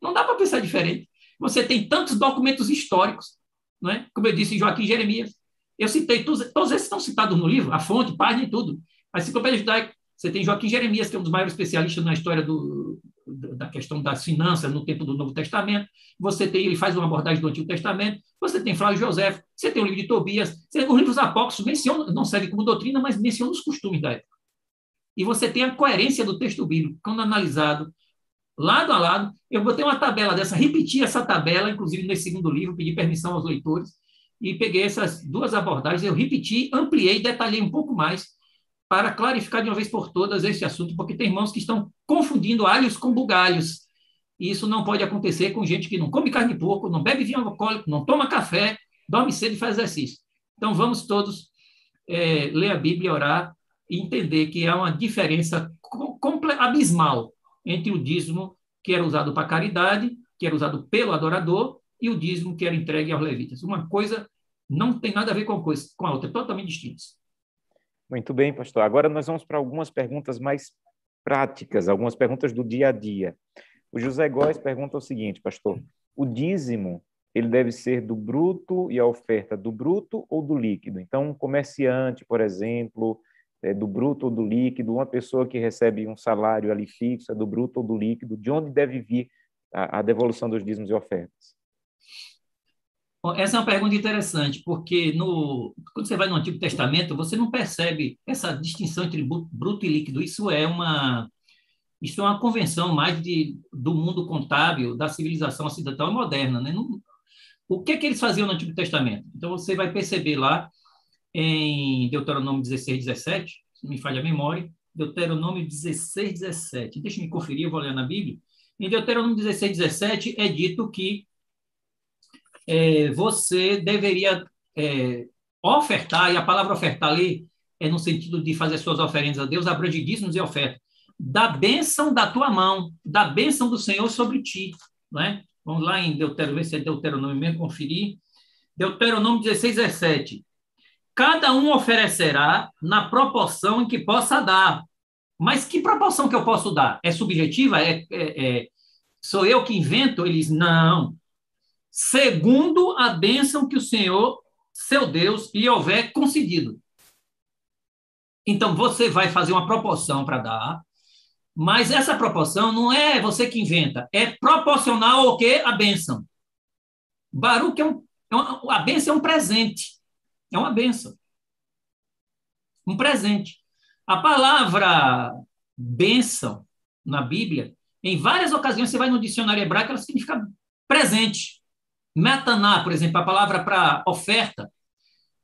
Não dá para pensar diferente. Você tem tantos documentos históricos, não é? como eu disse, Joaquim Jeremias. Eu citei, todos, todos esses estão citados no livro, a fonte, página e tudo. A enciclopédia judaica, você tem Joaquim Jeremias, que é um dos maiores especialistas na história do, da questão das finanças no tempo do Novo Testamento, você tem, ele faz uma abordagem do Antigo Testamento, você tem Flávio José, você tem o livro de Tobias, você, os livros apócrifos mencionam, não servem como doutrina, mas mencionam os costumes da época. E você tem a coerência do texto bíblico, quando analisado lado a lado. Eu botei uma tabela dessa, repeti essa tabela, inclusive nesse segundo livro, pedi permissão aos leitores, e peguei essas duas abordagens, eu repeti, ampliei, detalhei um pouco mais para clarificar de uma vez por todas esse assunto, porque tem irmãos que estão confundindo alhos com bugalhos. E isso não pode acontecer com gente que não come carne de porco, não bebe vinho alcoólico, não toma café, dorme cedo e faz exercício. Então, vamos todos é, ler a Bíblia, orar e entender que há uma diferença abismal entre o dízimo que era usado para caridade, que era usado pelo adorador, e o dízimo que era entregue aos levitas. Uma coisa não tem nada a ver com a, coisa, com a outra, totalmente distintas. Muito bem, pastor. Agora nós vamos para algumas perguntas mais práticas, algumas perguntas do dia a dia. O José Góes pergunta o seguinte, pastor: o dízimo ele deve ser do bruto e a oferta do bruto ou do líquido? Então, um comerciante, por exemplo, é do bruto ou do líquido, uma pessoa que recebe um salário ali fixo, é do bruto ou do líquido, de onde deve vir a, a devolução dos dízimos e ofertas? Essa é uma pergunta interessante, porque no, quando você vai no Antigo Testamento, você não percebe essa distinção entre bruto e líquido. Isso é uma, isso é uma convenção mais de, do mundo contábil, da civilização ocidental moderna. Né? Não, o que, é que eles faziam no Antigo Testamento? Então, você vai perceber lá em Deuteronômio 16, 17, se não me falha a memória, Deuteronômio 16, 17. Deixa me conferir, eu vou ler na Bíblia. Em Deuteronômio 16, 17 é dito que é, você deveria é, ofertar, e a palavra ofertar ali é no sentido de fazer suas oferendas a Deus, abrange dízimos e oferta, da bênção da tua mão, da bênção do Senhor sobre ti. Né? Vamos lá em Deuteronômio, se é Deuteronômio mesmo, conferir. Deuteronômio 16, 17. Cada um oferecerá na proporção em que possa dar. Mas que proporção que eu posso dar? É subjetiva? É, é, é sou eu que invento? Eles, não segundo a bênção que o Senhor, seu Deus, lhe houver concedido. Então, você vai fazer uma proporção para dar, mas essa proporção não é você que inventa, é proporcional ao que? A bênção. Baruch é, um, é a bênção é um presente. É uma bênção. Um presente. A palavra bênção na Bíblia, em várias ocasiões você vai no dicionário hebraico, ela significa presente. Mataná, por exemplo, a palavra para oferta.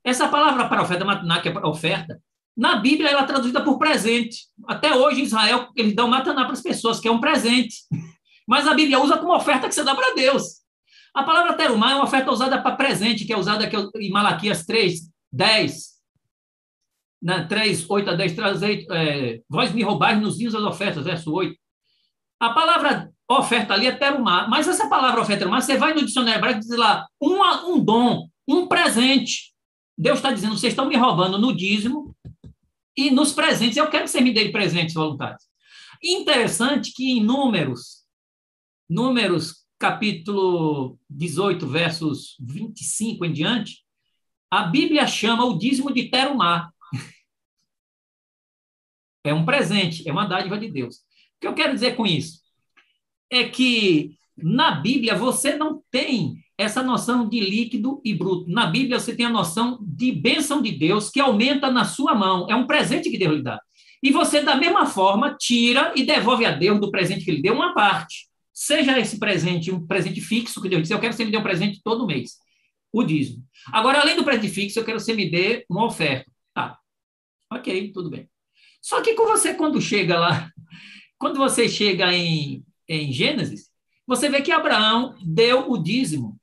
Essa palavra para oferta, mataná, que é oferta, na Bíblia ela é traduzida por presente. Até hoje, em Israel, eles dão mataná para as pessoas, que é um presente. Mas a Bíblia usa como oferta que você dá para Deus. A palavra terumá é uma oferta usada para presente, que é usada em Malaquias 3, 10. Na 3, 8 a 10, trazei, é, vós me roubais nos dias das ofertas, verso 8. A palavra oferta ali é terumá. Mas essa palavra oferta terumá, você vai no dicionário hebraico e diz lá, um, um dom, um presente. Deus está dizendo, vocês estão me roubando no dízimo e nos presentes. Eu quero que você me dê presentes voluntários. Interessante que em Números, Números capítulo 18, versos 25 em diante, a Bíblia chama o dízimo de terumá. É um presente, é uma dádiva de Deus. O que eu quero dizer com isso? É que na Bíblia você não tem essa noção de líquido e bruto. Na Bíblia você tem a noção de bênção de Deus que aumenta na sua mão. É um presente que Deus lhe dá. E você, da mesma forma, tira e devolve a Deus do presente que ele deu uma parte. Seja esse presente um presente fixo, que Deus disse, eu quero que você me dê um presente todo mês. O dízimo. Agora, além do presente fixo, eu quero que você me dê uma oferta. Tá. Ok, tudo bem. Só que com você, quando chega lá quando você chega em, em Gênesis, você vê que Abraão deu o dízimo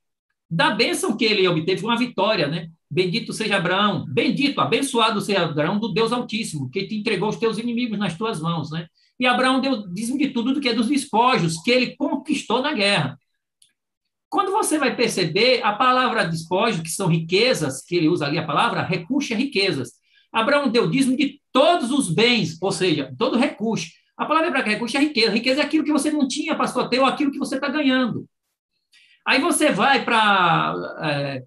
da bênção que ele obteve, uma vitória, né? Bendito seja Abraão, bendito, abençoado seja Abraão do Deus Altíssimo, que te entregou os teus inimigos nas tuas mãos, né? E Abraão deu dízimo de tudo do que é dos despojos que ele conquistou na guerra. Quando você vai perceber a palavra despojo, que são riquezas, que ele usa ali a palavra, recurso é riquezas. Abraão deu dízimo de todos os bens, ou seja, todo recurso. A palavra hebraica recurso é riqueza. Riqueza é aquilo que você não tinha, pastor, ter ou aquilo que você está ganhando. Aí você vai para é,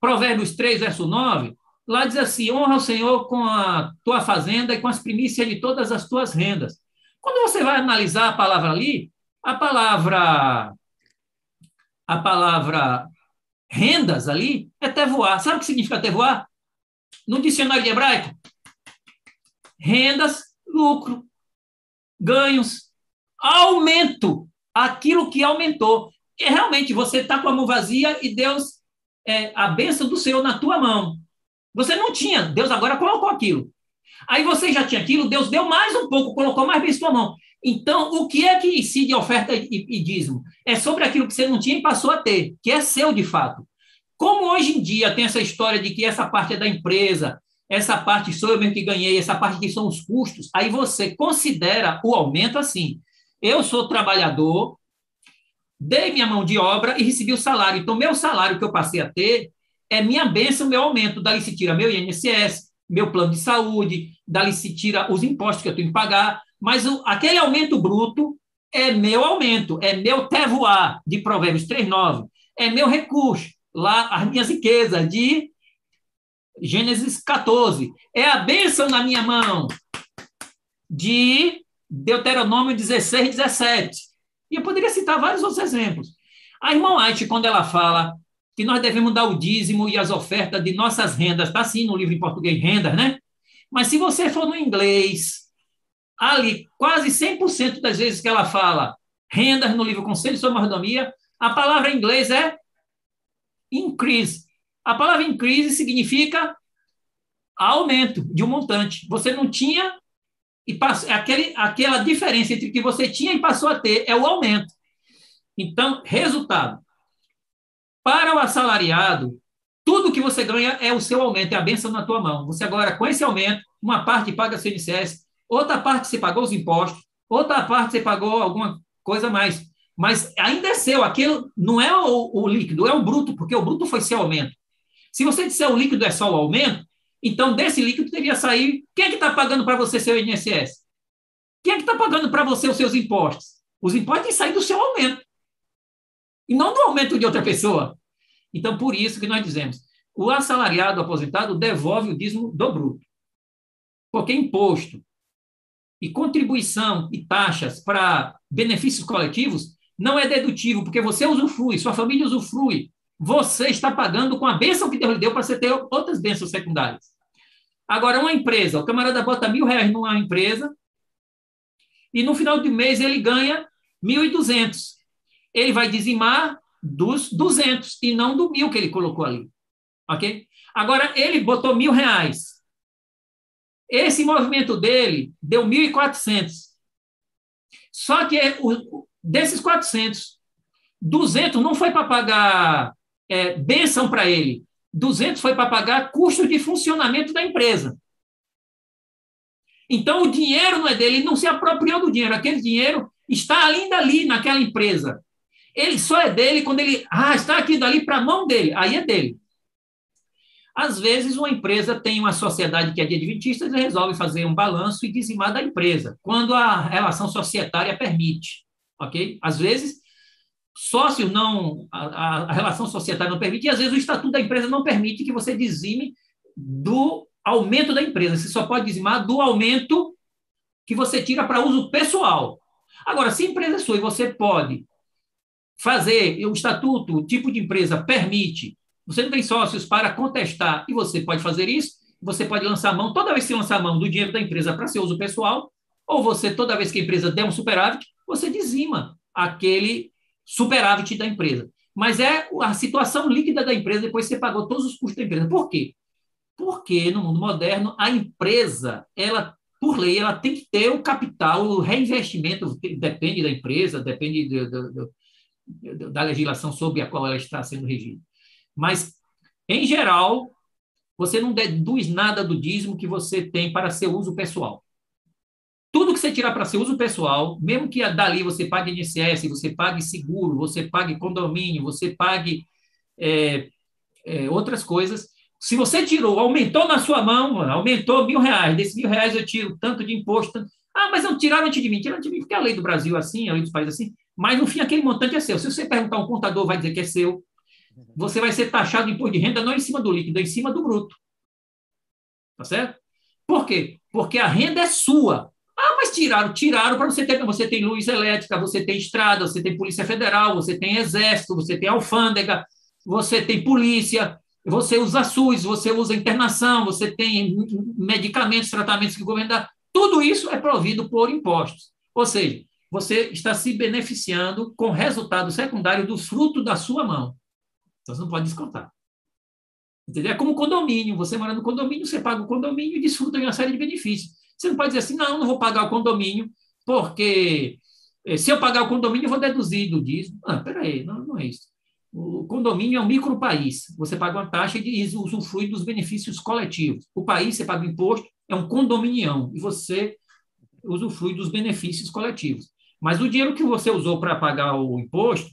Provérbios 3, verso 9, lá diz assim: honra o Senhor com a tua fazenda e com as primícias de todas as tuas rendas. Quando você vai analisar a palavra ali, a palavra a palavra rendas ali é tevoar. Sabe o que significa tevoar? No dicionário de hebraico, rendas, lucro ganhos, aumento, aquilo que aumentou. E realmente você está com a mão vazia e Deus é a bênção do Senhor na tua mão. Você não tinha, Deus agora colocou aquilo. Aí você já tinha aquilo, Deus deu mais um pouco, colocou mais bem em sua mão. Então, o que é que incide oferta e, e dízimo? É sobre aquilo que você não tinha e passou a ter, que é seu de fato. Como hoje em dia tem essa história de que essa parte é da empresa, essa parte sou eu mesmo que ganhei, essa parte que são os custos, aí você considera o aumento assim. Eu sou trabalhador, dei minha mão de obra e recebi o salário. Então, meu salário que eu passei a ter é minha bênção, meu aumento. Dali se tira meu INSS, meu plano de saúde, dali se tira os impostos que eu tenho que pagar, mas o, aquele aumento bruto é meu aumento, é meu tevoar, de Provérbios 3,9, é meu recurso, lá as minhas riquezas, de Gênesis 14, é a bênção na minha mão, de Deuteronômio 16, 17. E eu poderia citar vários outros exemplos. A irmã White, quando ela fala que nós devemos dar o dízimo e as ofertas de nossas rendas, está assim no livro em português, rendas, né? Mas se você for no inglês, ali, quase 100% das vezes que ela fala rendas no livro Conselho sobre Mordomia, a palavra em inglês é increase. A palavra increase significa aumento de um montante. Você não tinha e passou, aquele, aquela diferença entre o que você tinha e passou a ter é o aumento. Então, resultado. Para o assalariado, tudo que você ganha é o seu aumento, é a benção na tua mão. Você agora, com esse aumento, uma parte paga CNCS, outra parte você pagou os impostos, outra parte você pagou alguma coisa mais. Mas ainda é seu, aquilo não é o, o líquido, é o bruto, porque o bruto foi seu aumento. Se você disser o líquido é só o aumento, então desse líquido teria sair. Quem é que está pagando para você seu INSS? Quem é que está pagando para você os seus impostos? Os impostos têm sair do seu aumento. E não do aumento de outra pessoa. Então, por isso que nós dizemos, o assalariado aposentado devolve o dízimo do bruto. Porque imposto e contribuição e taxas para benefícios coletivos não é dedutivo, porque você usufrui, sua família usufrui. Você está pagando com a bênção que Deus lhe deu para você ter outras bênçãos secundárias. Agora, uma empresa, o camarada bota mil reais numa empresa e no final do mês ele ganha 1.200. Ele vai dizimar dos 200 e não do mil que ele colocou ali. Ok? Agora, ele botou mil reais. Esse movimento dele deu 1.400. Só que o, desses 400, 200 não foi para pagar é, benção para ele. 200 foi para pagar custo de funcionamento da empresa. Então, o dinheiro não é dele, ele não se apropriou do dinheiro. Aquele dinheiro está ainda ali naquela empresa. Ele só é dele quando ele. Ah, está aqui dali para a mão dele. Aí é dele. Às vezes, uma empresa tem uma sociedade que é de adventistas e resolve fazer um balanço e dizimar da empresa, quando a relação societária permite. Ok? Às vezes, sócio não. A, a relação societária não permite, e às vezes o estatuto da empresa não permite que você dizime do aumento da empresa. Você só pode dizimar do aumento que você tira para uso pessoal. Agora, se a empresa é sua e você pode fazer, o estatuto, o tipo de empresa permite, você não tem sócios para contestar, e você pode fazer isso, você pode lançar mão, toda vez que lançar mão do dinheiro da empresa para seu uso pessoal, ou você, toda vez que a empresa der um superávit, você dizima aquele superávit da empresa. Mas é a situação líquida da empresa depois que você pagou todos os custos da empresa. Por quê? Porque no mundo moderno, a empresa, ela por lei, ela tem que ter o capital, o reinvestimento depende da empresa, depende do, do, da legislação sobre a qual ela está sendo regida. Mas, em geral, você não deduz nada do dízimo que você tem para seu uso pessoal. Tudo que você tirar para seu uso pessoal, mesmo que dali você pague INSS, você pague seguro, você pague condomínio, você pague é, é, outras coisas, se você tirou, aumentou na sua mão, aumentou mil reais, desses mil reais eu tiro tanto de imposto. Ah, mas não tiraram de mim. Tiraram de mim porque a lei do Brasil é assim, a lei dos países é assim. Mas, no fim, aquele montante é seu. Se você perguntar um contador, vai dizer que é seu. Você vai ser taxado de imposto de renda não em cima do líquido, é em cima do bruto. Tá certo? Por quê? Porque a renda é sua. Ah, mas tiraram, tiraram para você ter. Você tem luz elétrica, você tem estrada, você tem Polícia Federal, você tem Exército, você tem alfândega, você tem polícia, você usa SUS, você usa internação, você tem medicamentos, tratamentos que o governo dá. Tudo isso é provido por impostos. Ou seja, você está se beneficiando com resultado secundário do fruto da sua mão. Então, você não pode descontar. Entendeu? É como condomínio. Você mora no condomínio, você paga o condomínio e desfruta de uma série de benefícios. Você não pode dizer assim, não, não vou pagar o condomínio, porque eh, se eu pagar o condomínio, eu vou deduzir do dízimo. Ah, peraí, não, não é isso. O condomínio é um micropaís. Você paga uma taxa e usufrui dos benefícios coletivos. O país, você paga imposto, é um condominião, e você usufrui dos benefícios coletivos. Mas o dinheiro que você usou para pagar o imposto,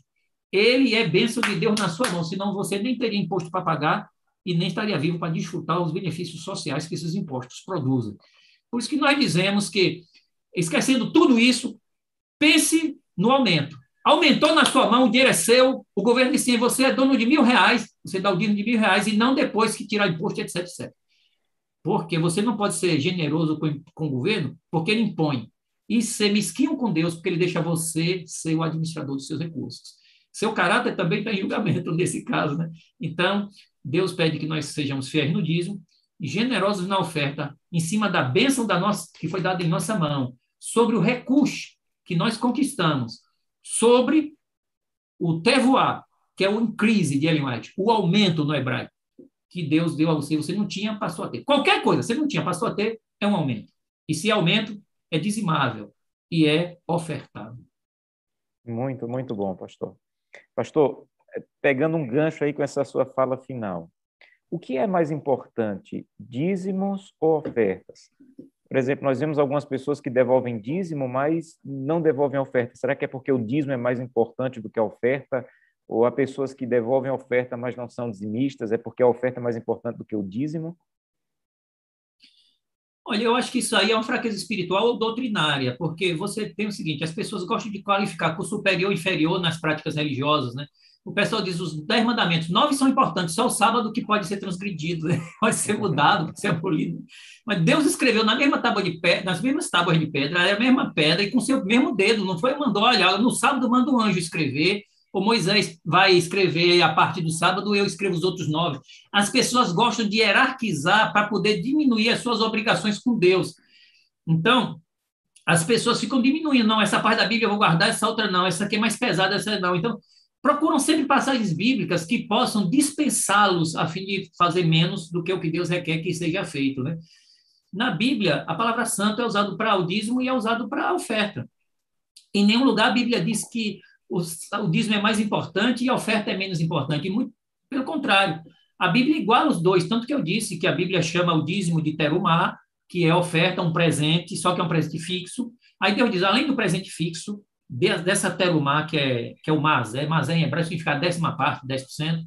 ele é bênção de Deus na sua mão, senão você nem teria imposto para pagar e nem estaria vivo para desfrutar os benefícios sociais que esses impostos produzem. Por isso que nós dizemos que, esquecendo tudo isso, pense no aumento. Aumentou na sua mão, o dinheiro é seu, o governo disse assim, você é dono de mil reais, você dá o dinheiro de mil reais e não depois que tirar imposto, etc, etc. Porque você não pode ser generoso com, com o governo, porque ele impõe. E ser mesquinho com Deus, porque ele deixa você ser o administrador dos seus recursos. Seu caráter também está em julgamento nesse caso. Né? Então, Deus pede que nós sejamos fiéis no dízimo, generosos na oferta, em cima da bênção da nossa, que foi dada em nossa mão, sobre o recurso que nós conquistamos, sobre o tevoar, que é o increase de Ellen White, o aumento no hebraico, que Deus deu a você, você não tinha, passou a ter. Qualquer coisa, você não tinha, passou a ter, é um aumento. E se é aumento, é dizimável e é ofertável. Muito, muito bom, pastor. Pastor, pegando um gancho aí com essa sua fala final, o que é mais importante, dízimos ou ofertas? Por exemplo, nós vemos algumas pessoas que devolvem dízimo, mas não devolvem oferta. Será que é porque o dízimo é mais importante do que a oferta? Ou há pessoas que devolvem oferta, mas não são dizimistas? É porque a oferta é mais importante do que o dízimo? Olha, eu acho que isso aí é uma fraqueza espiritual ou doutrinária, porque você tem o seguinte: as pessoas gostam de qualificar com superior e inferior nas práticas religiosas, né? o pessoal diz os dez mandamentos, nove são importantes, só o sábado que pode ser transgredido, né? pode ser mudado, pode ser abolido. Mas Deus escreveu na mesma tábua de pedra, nas mesmas tábuas de pedra, é a mesma pedra e com seu mesmo dedo, não foi mandou, olha, no sábado manda um anjo escrever, ou Moisés vai escrever a partir do sábado, eu escrevo os outros nove. As pessoas gostam de hierarquizar para poder diminuir as suas obrigações com Deus. Então, as pessoas ficam diminuindo, não, essa parte da Bíblia eu vou guardar, essa outra não, essa aqui é mais pesada, essa não. Então, procuram sempre passagens bíblicas que possam dispensá-los a fim de fazer menos do que o que Deus requer que seja feito, né? Na Bíblia, a palavra santo é usado para o dízimo e é usado para a oferta. Em nenhum lugar a Bíblia diz que o, o dízimo é mais importante e a oferta é menos importante. Muito pelo contrário, a Bíblia iguala os dois, tanto que eu disse que a Bíblia chama o dízimo de terumá, que é oferta, um presente, só que é um presente fixo. Aí Deus diz, além do presente fixo, dessa terumá, que é, que é o mazé, mazé em hebraico significa décima parte, 10%,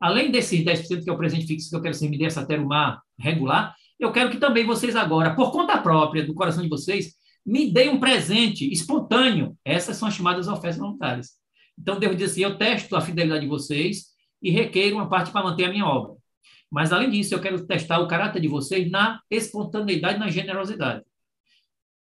além desses 10% que é o presente fixo que eu quero que me dê essa terumá regular, eu quero que também vocês agora, por conta própria do coração de vocês, me deem um presente espontâneo. Essas são as chamadas ofertas voluntárias. Então, Deus diz assim, eu testo a fidelidade de vocês e requeiro uma parte para manter a minha obra. Mas, além disso, eu quero testar o caráter de vocês na espontaneidade, na generosidade.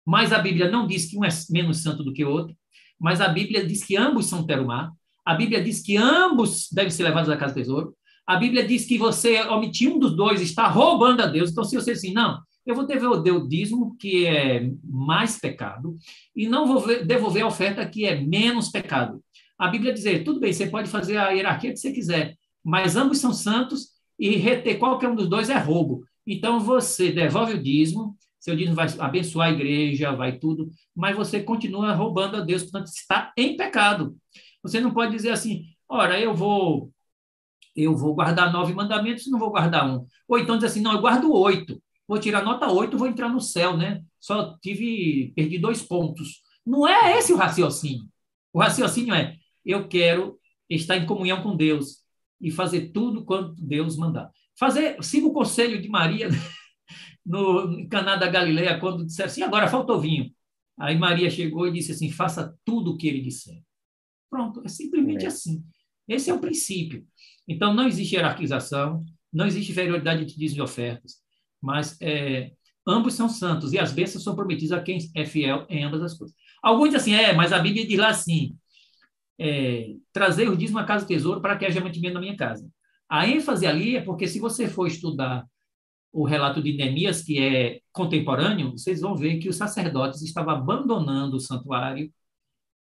Mas a Bíblia não diz que um é menos santo do que o outro, mas a Bíblia diz que ambos são terumá. A Bíblia diz que ambos devem ser levados à casa do tesouro. A Bíblia diz que você omitir um dos dois está roubando a Deus. Então, se você assim, não, eu vou devolver o dízimo, que é mais pecado, e não vou devolver a oferta, que é menos pecado. A Bíblia diz, tudo bem, você pode fazer a hierarquia que você quiser, mas ambos são santos e reter qualquer um dos dois é roubo. Então, você devolve o dízimo, seu dízimo vai abençoar a igreja, vai tudo, mas você continua roubando a Deus, portanto, está em pecado. Você não pode dizer assim, ora, eu vou eu vou guardar nove mandamentos, não vou guardar um. Ou então dizer assim, não, eu guardo oito. Vou tirar nota oito, vou entrar no céu, né? Só tive, perdi dois pontos. Não é esse o raciocínio. O raciocínio é, eu quero estar em comunhão com Deus e fazer tudo quanto Deus mandar. Fazer, siga o conselho de Maria, no Caná da Galileia, quando disseram assim, agora faltou vinho. Aí Maria chegou e disse assim, faça tudo o que ele disser. Pronto, é simplesmente é. assim. Esse é o princípio. Então, não existe hierarquização, não existe inferioridade de dízimos e ofertas, mas é, ambos são santos e as bênçãos são prometidas a quem é fiel em ambas as coisas. Alguns dizem assim, é, mas a Bíblia diz lá assim, é, trazer o dízimo à casa do tesouro para que haja mantimento na minha casa. A ênfase ali é porque se você for estudar o relato de Neemias, que é contemporâneo, vocês vão ver que os sacerdotes estavam abandonando o santuário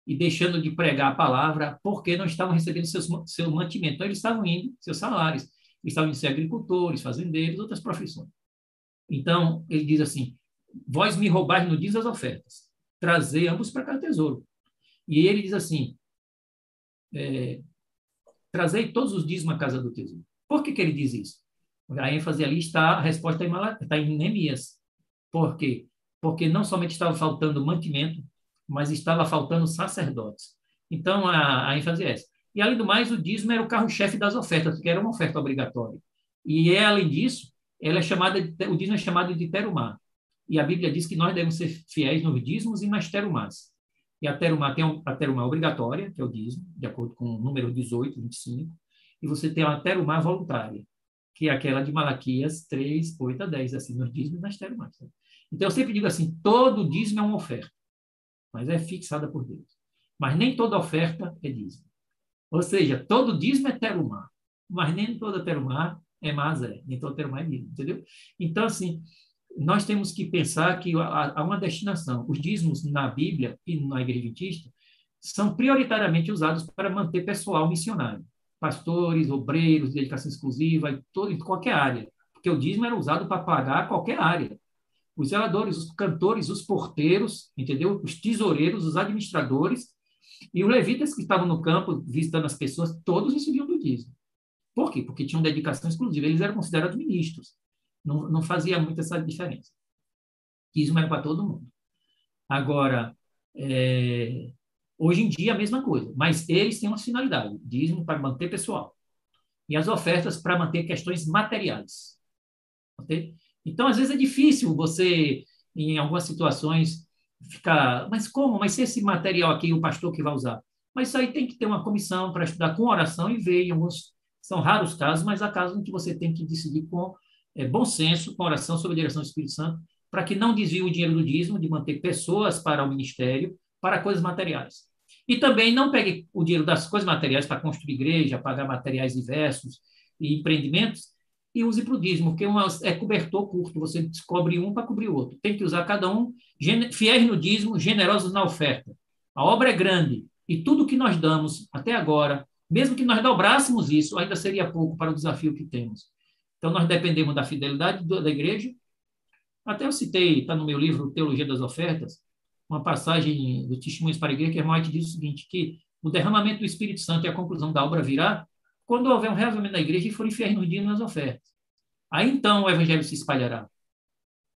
e deixando de pregar a palavra porque não estavam recebendo seus, seu mantimento. Então, eles estavam indo, seus salários. estavam indo ser agricultores, fazendeiros, outras profissões. Então, ele diz assim: Vós me roubais no dia das ofertas, trazei ambos para cá tesouro. E ele diz assim: é, Trazei todos os dias uma casa do tesouro. Por que, que ele diz isso? A ênfase ali está, a resposta está em Neemias. Por quê? Porque não somente estava faltando mantimento, mas estava faltando sacerdotes. Então, a, a ênfase é essa. E, além do mais, o dízimo era o carro-chefe das ofertas, que era uma oferta obrigatória. E, é, além disso, ela é chamada o dízimo é chamado de terumá. E a Bíblia diz que nós devemos ser fiéis nos dízimos e nas terumás. E a terumá tem a terumá obrigatória, que é o dízimo, de acordo com o número 18, 25, e você tem a terumá voluntária, que é aquela de Malaquias 3, 8 a 10, assim, nos dízimos e nas terumás. Então, eu sempre digo assim, todo dízimo é uma oferta, mas é fixada por Deus. Mas nem toda oferta é dízimo. Ou seja, todo dízimo é terumá, mas nem toda terumá é mazé, nem toda terumá é dízimo, entendeu? Então, assim, nós temos que pensar que há uma destinação. Os dízimos na Bíblia e na Igreja Adventista são prioritariamente usados para manter pessoal missionário, pastores, obreiros, dedicação exclusiva, em, todo, em qualquer área, porque o dízimo era usado para pagar qualquer área. Os zeladores, os cantores, os porteiros, entendeu? Os tesoureiros, os administradores e os levitas que estavam no campo visitando as pessoas, todos recebiam do dízimo. Por quê? Porque tinham dedicação exclusiva, eles eram considerados ministros. Não, não fazia muito essa diferença. Dízimo era para todo mundo. Agora, é, hoje em dia a mesma coisa, mas eles têm uma finalidade: dízimo para manter pessoal e as ofertas para manter questões materiais. Okay? Então, às vezes é difícil você, em algumas situações, ficar, mas como? Mas se esse material aqui o pastor que vai usar? Mas isso aí tem que ter uma comissão para estudar com oração e ver, em alguns, são raros casos, mas há casos em que você tem que decidir com é, bom senso, com oração sob a direção do Espírito Santo, para que não desvie o dinheiro do dízimo, de manter pessoas para o ministério, para coisas materiais. E também não pegue o dinheiro das coisas materiais para construir igreja, pagar materiais diversos e empreendimentos, e use para o dízimo, porque uma, é cobertor curto, você descobre um para cobrir o outro. Tem que usar cada um, fiéis no dízimo, generosos na oferta. A obra é grande, e tudo que nós damos até agora, mesmo que nós dobrássemos isso, ainda seria pouco para o desafio que temos. Então, nós dependemos da fidelidade da igreja. Até eu citei, está no meu livro Teologia das Ofertas, uma passagem do Testemunhos para a Igreja, que White diz o seguinte, que o derramamento do Espírito Santo e a conclusão da obra virá quando houver um reavivamento na igreja e forem fiéis nos dias nas ofertas. Aí, então, o evangelho se espalhará.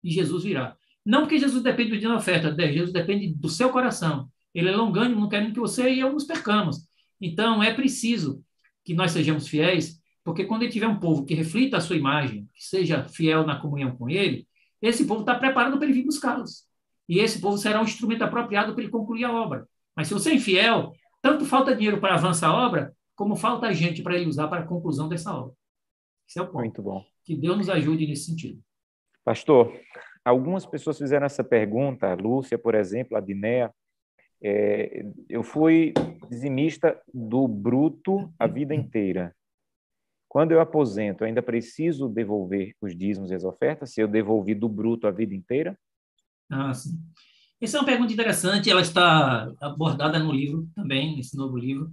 E Jesus virá. Não porque Jesus depende do dia da oferta, Jesus depende do seu coração. Ele é longânimo, não quer que você e eu nos percamos. Então, é preciso que nós sejamos fiéis porque quando ele tiver um povo que reflita a sua imagem, que seja fiel na comunhão com ele, esse povo está preparado para ele vir buscá-los. E esse povo será um instrumento apropriado para ele concluir a obra. Mas se você é infiel, tanto falta dinheiro para avançar a obra, como falta gente para ele usar para a conclusão dessa obra. Esse é o ponto. Muito bom. Que Deus nos ajude nesse sentido. Pastor, algumas pessoas fizeram essa pergunta, a Lúcia, por exemplo, a Dinéa. É, eu fui dizimista do bruto a vida inteira. Quando eu aposento, eu ainda preciso devolver os dízimos e as ofertas, se eu devolvi do bruto a vida inteira? Ah, sim. Essa é uma pergunta interessante, ela está abordada no livro também, nesse novo livro,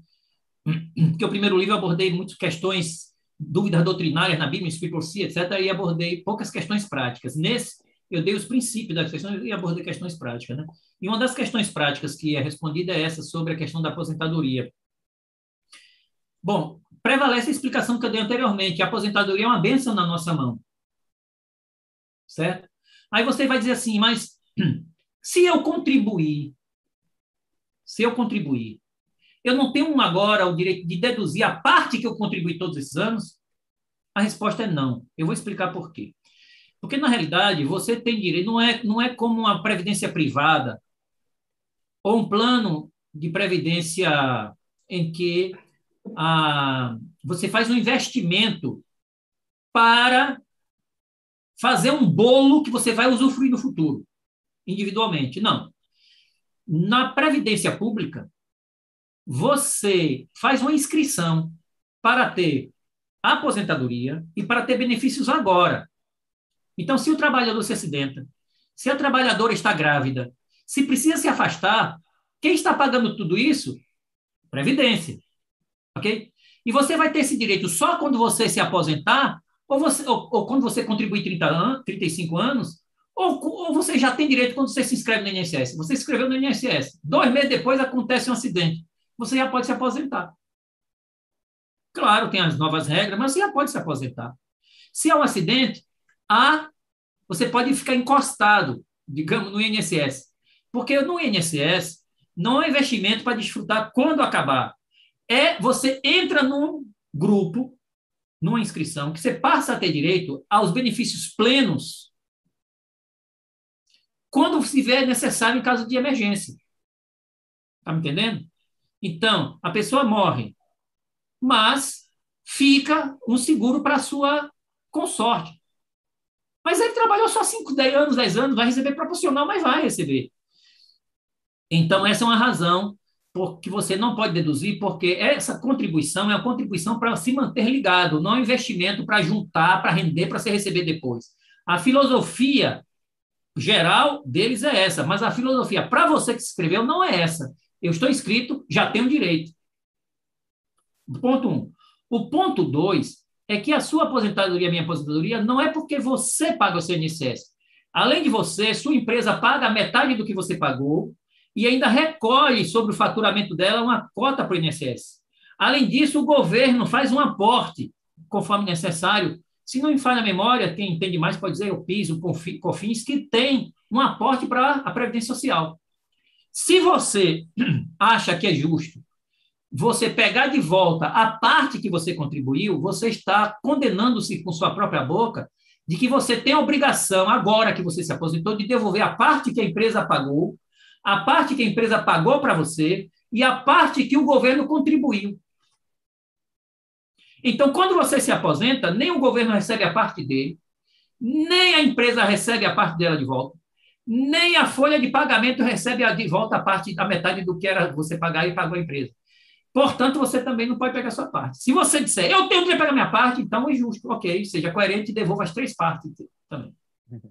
porque o primeiro livro eu abordei muitas questões, dúvidas doutrinárias na Bíblia, Espírito etc., e abordei poucas questões práticas. Nesse, eu dei os princípios das questões e abordei questões práticas. Né? E uma das questões práticas que é respondida é essa, sobre a questão da aposentadoria. Bom, prevalece a explicação que eu dei anteriormente. A aposentadoria é uma bênção na nossa mão. Certo? Aí você vai dizer assim, mas se eu contribuir, se eu contribuir, eu não tenho agora o direito de deduzir a parte que eu contribuí todos esses anos? A resposta é não. Eu vou explicar por quê. Porque, na realidade, você tem direito, não é, não é como uma previdência privada ou um plano de previdência em que a, você faz um investimento para fazer um bolo que você vai usufruir no futuro, individualmente. Não. Na Previdência Pública, você faz uma inscrição para ter aposentadoria e para ter benefícios agora. Então, se o trabalhador se acidenta, se a trabalhadora está grávida, se precisa se afastar, quem está pagando tudo isso? Previdência. Ok? E você vai ter esse direito só quando você se aposentar, ou, você, ou, ou quando você contribuir 30 anos, 35 anos, ou, ou, você já tem direito quando você se inscreve no INSS. Você se inscreveu no INSS. Dois meses depois acontece um acidente. Você já pode se aposentar. Claro, tem as novas regras, mas você já pode se aposentar. Se é um acidente, há, você pode ficar encostado, digamos, no INSS. Porque no INSS não é investimento para desfrutar quando acabar. É você entra num grupo, numa inscrição, que você passa a ter direito aos benefícios plenos quando se tiver necessário em caso de emergência. Está me entendendo? Então, a pessoa morre, mas fica um seguro para a sua consorte. Mas ele trabalhou só 5, 10 anos, 10 anos, vai receber proporcional, mas vai receber. Então, essa é uma razão que você não pode deduzir, porque essa contribuição é uma contribuição para se manter ligado, não é um investimento para juntar, para render, para se receber depois. A filosofia geral deles é essa, mas a filosofia para você que se inscreveu não é essa. Eu estou inscrito, já tenho direito. Ponto um. O ponto dois é que a sua aposentadoria, a minha aposentadoria, não é porque você paga o seu INSS. Além de você, sua empresa paga metade do que você pagou e ainda recolhe sobre o faturamento dela uma cota para o INSS. Além disso, o governo faz um aporte, conforme necessário. Se não me falha a memória, quem entende mais pode dizer o PIS, o COFINS, que tem um aporte para a Previdência Social. Se você acha que é justo você pegar de volta a parte que você contribuiu, você está condenando-se com sua própria boca de que você tem a obrigação, agora que você se aposentou, de devolver a parte que a empresa pagou, a parte que a empresa pagou para você e a parte que o governo contribuiu. Então, quando você se aposenta, nem o governo recebe a parte dele, nem a empresa recebe a parte dela de volta, nem a folha de pagamento recebe de volta a parte, a metade do que era você pagar e pagou a empresa. Portanto, você também não pode pegar a sua parte. Se você disser, eu tenho que pegar a minha parte, então é justo, ok, seja coerente e devolva as três partes também.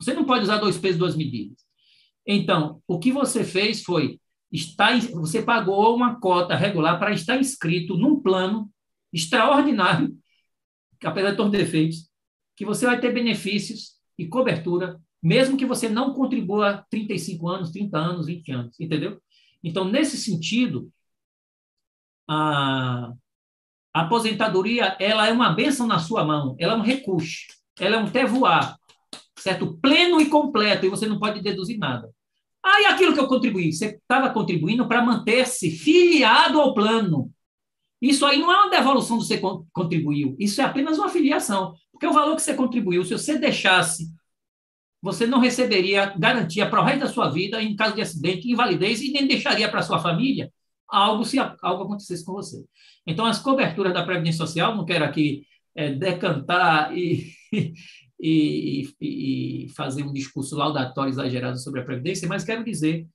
Você não pode usar dois pesos, duas medidas. Então, o que você fez foi, está, você pagou uma cota regular para estar inscrito num plano extraordinário, que apesar de todos os defeitos, que você vai ter benefícios e cobertura, mesmo que você não contribua 35 anos, 30 anos, 20 anos, entendeu? Então, nesse sentido, a, aposentadoria ela é uma bênção na sua mão, ela é um recurso, ela é um tevoar, certo? Pleno e completo, e você não pode deduzir nada. Ah, e aquilo que eu contribuí? Você estava contribuindo para manter-se filiado ao plano. Isso aí não é uma devolução do que você contribuiu, isso é apenas uma filiação. Porque o valor que você contribuiu, se você deixasse você não receberia garantia para o resto da sua vida em caso de acidente, invalidez, e nem deixaria para sua família algo se algo acontecesse com você. Então, as coberturas da Previdência Social, não quero aqui é, decantar e, e, e, fazer um discurso laudatório exagerado sobre a Previdência, mas quero dizer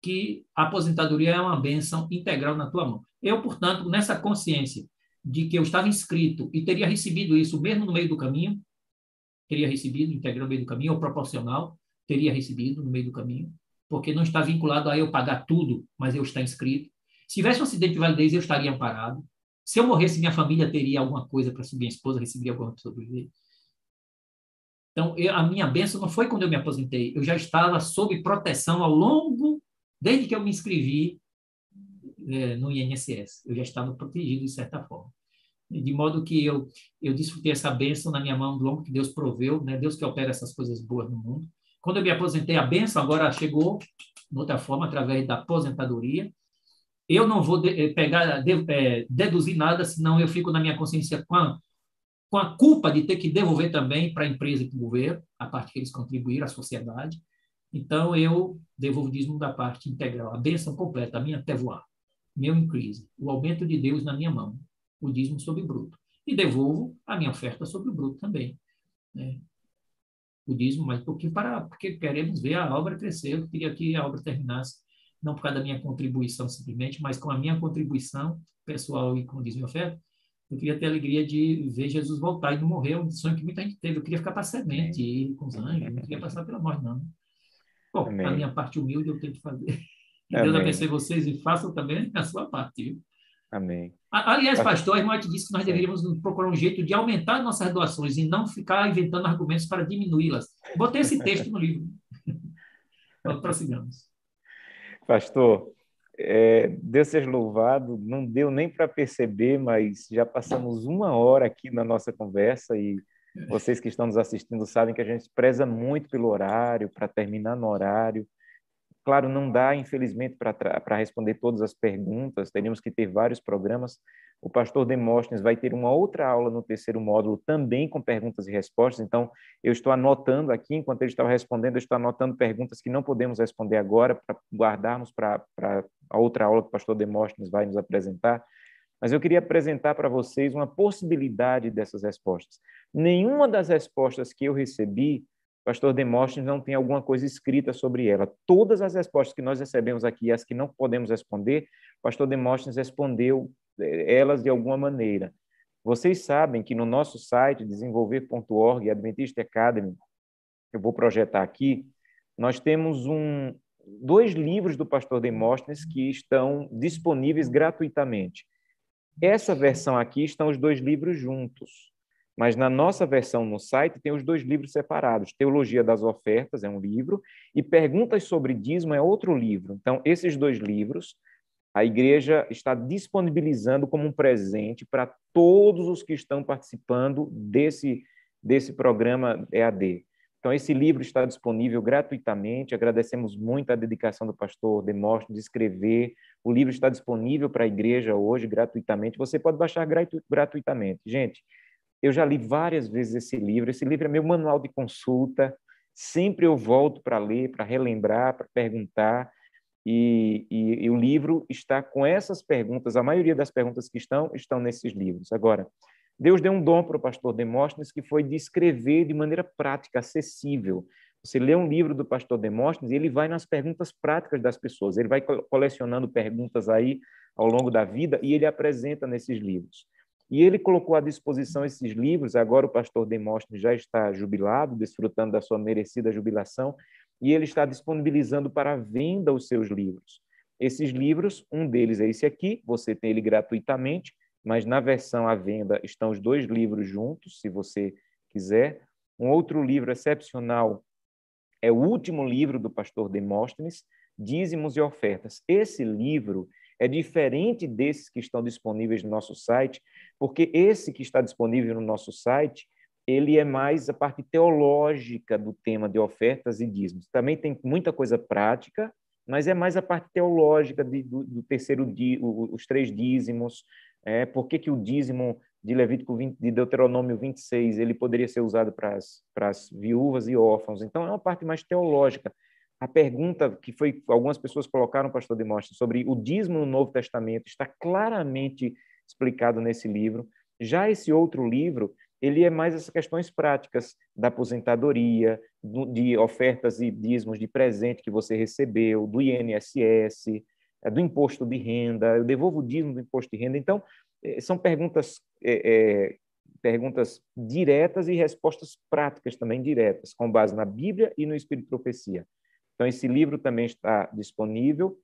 que a aposentadoria é uma benção integral na tua mão. Eu, portanto, nessa consciência de que eu estava inscrito e teria recebido isso mesmo no meio do caminho, teria recebido, integral no meio do caminho, ou proporcional, teria recebido no meio do caminho, porque não está vinculado a eu pagar tudo, mas eu estar inscrito. Se tivesse um acidente de validez, eu estaria amparado. Se eu morresse, minha família teria alguma coisa para subir, minha esposa receberia alguma coisa para sobreviver. Então, eu, a minha bênção não foi quando eu me aposentei, eu já estava sob proteção ao longo, desde que eu me inscrevi é, no INSS, eu já estava protegido de certa forma de modo que eu eu desfrutei essa bênção na minha mão do longo que Deus proveu, né? Deus que opera essas coisas boas no mundo. Quando eu me aposentei, a bênção agora chegou de outra forma, através da aposentadoria. Eu não vou de, eh, pegar, de, é, deduzir nada, senão eu fico na minha consciência com a, com a culpa de ter que devolver também para a empresa e para o governo, a parte que eles contribuíram à sociedade. Então, eu devolvo o dízimo da parte integral, a bênção completa, a minha tevoar, meu increase, o aumento de Deus na minha mão o dízimo sobre o bruto. E devolvo a minha oferta sobre o bruto também. Né? O dízimo, mas porque, para, porque queremos ver a obra crescer. Eu queria que a obra terminasse, não por causa da minha contribuição simplesmente, mas com a minha contribuição pessoal e com o dízimo e oferta, eu queria ter a alegria de ver Jesus voltar e não morrer, um sonho que muita gente teve. Eu queria ficar para a semente e com os anjos, não queria passar pela morte, não. Bom, Amém. a minha parte humilde eu tenho que fazer. Que Deus abençoe vocês e façam também a sua parte, viu? Amém. Aliás, pastor, a irmã te disse que nós deveríamos procurar um jeito de aumentar nossas doações e não ficar inventando argumentos para diminuí-las. Botei esse texto no livro. Prossigamos. Pastor, é, Deus seja louvado, não deu nem para perceber, mas já passamos uma hora aqui na nossa conversa e vocês que estão nos assistindo sabem que a gente preza muito pelo horário, para terminar no horário. Claro, não dá, infelizmente, para responder todas as perguntas, teríamos que ter vários programas. O pastor Demóstenes vai ter uma outra aula no terceiro módulo, também com perguntas e respostas. Então, eu estou anotando aqui, enquanto ele estava respondendo, eu estou anotando perguntas que não podemos responder agora, para guardarmos para a outra aula que o pastor Demóstenes vai nos apresentar. Mas eu queria apresentar para vocês uma possibilidade dessas respostas. Nenhuma das respostas que eu recebi pastor Demóstenes não tem alguma coisa escrita sobre ela. Todas as respostas que nós recebemos aqui, as que não podemos responder, o pastor Demóstenes respondeu eh, elas de alguma maneira. Vocês sabem que no nosso site, desenvolver.org, Adventist Academy, eu vou projetar aqui, nós temos um, dois livros do pastor Demóstenes que estão disponíveis gratuitamente. Essa versão aqui estão os dois livros juntos. Mas na nossa versão no site tem os dois livros separados. Teologia das Ofertas é um livro e Perguntas sobre Dízimo é outro livro. Então, esses dois livros a igreja está disponibilizando como um presente para todos os que estão participando desse, desse programa EAD. Então, esse livro está disponível gratuitamente. Agradecemos muito a dedicação do pastor Demóstenes de escrever. O livro está disponível para a igreja hoje gratuitamente. Você pode baixar gratu gratuitamente. Gente, eu já li várias vezes esse livro. Esse livro é meu manual de consulta. Sempre eu volto para ler, para relembrar, para perguntar. E, e, e, o livro está com essas perguntas. A maioria das perguntas que estão, estão nesses livros. Agora, Deus deu um dom para o pastor Demóstenes que foi de escrever de maneira prática, acessível. Você lê um livro do pastor Demóstenes e ele vai nas perguntas práticas das pessoas. Ele vai colecionando perguntas aí ao longo da vida e ele apresenta nesses livros. E ele colocou à disposição esses livros. Agora o pastor Demóstenes já está jubilado, desfrutando da sua merecida jubilação, e ele está disponibilizando para venda os seus livros. Esses livros, um deles é esse aqui, você tem ele gratuitamente, mas na versão à venda estão os dois livros juntos, se você quiser. Um outro livro excepcional é o último livro do pastor Demóstenes, Dízimos e Ofertas. Esse livro é diferente desses que estão disponíveis no nosso site, porque esse que está disponível no nosso site, ele é mais a parte teológica do tema de ofertas e dízimos. Também tem muita coisa prática, mas é mais a parte teológica de, do, do, terceiro di, os três dízimos, é, por que, que o dízimo de Levítico 20, de Deuteronômio 26 ele poderia ser usado para as viúvas e órfãos. Então é uma parte mais teológica. A pergunta que foi algumas pessoas colocaram, pastor Demóstenes, sobre o dízimo no Novo Testamento está claramente explicado nesse livro. Já esse outro livro, ele é mais essas questões práticas da aposentadoria, de ofertas e dízimos de presente que você recebeu, do INSS, é, do imposto de renda, eu devolvo o dízimo do imposto de renda. Então, é, são perguntas, é, é, perguntas diretas e respostas práticas também diretas, com base na Bíblia e no Espírito de Profecia. Então, esse livro também está disponível.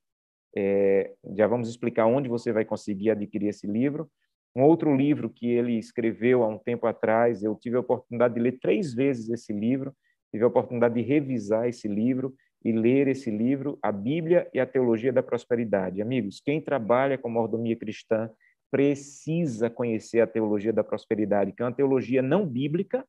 É, já vamos explicar onde você vai conseguir adquirir esse livro. Um outro livro que ele escreveu há um tempo atrás, eu tive a oportunidade de ler três vezes esse livro, tive a oportunidade de revisar esse livro e ler esse livro, A Bíblia e a Teologia da Prosperidade. Amigos, quem trabalha com mordomia cristã precisa conhecer a teologia da prosperidade, que é uma teologia não bíblica,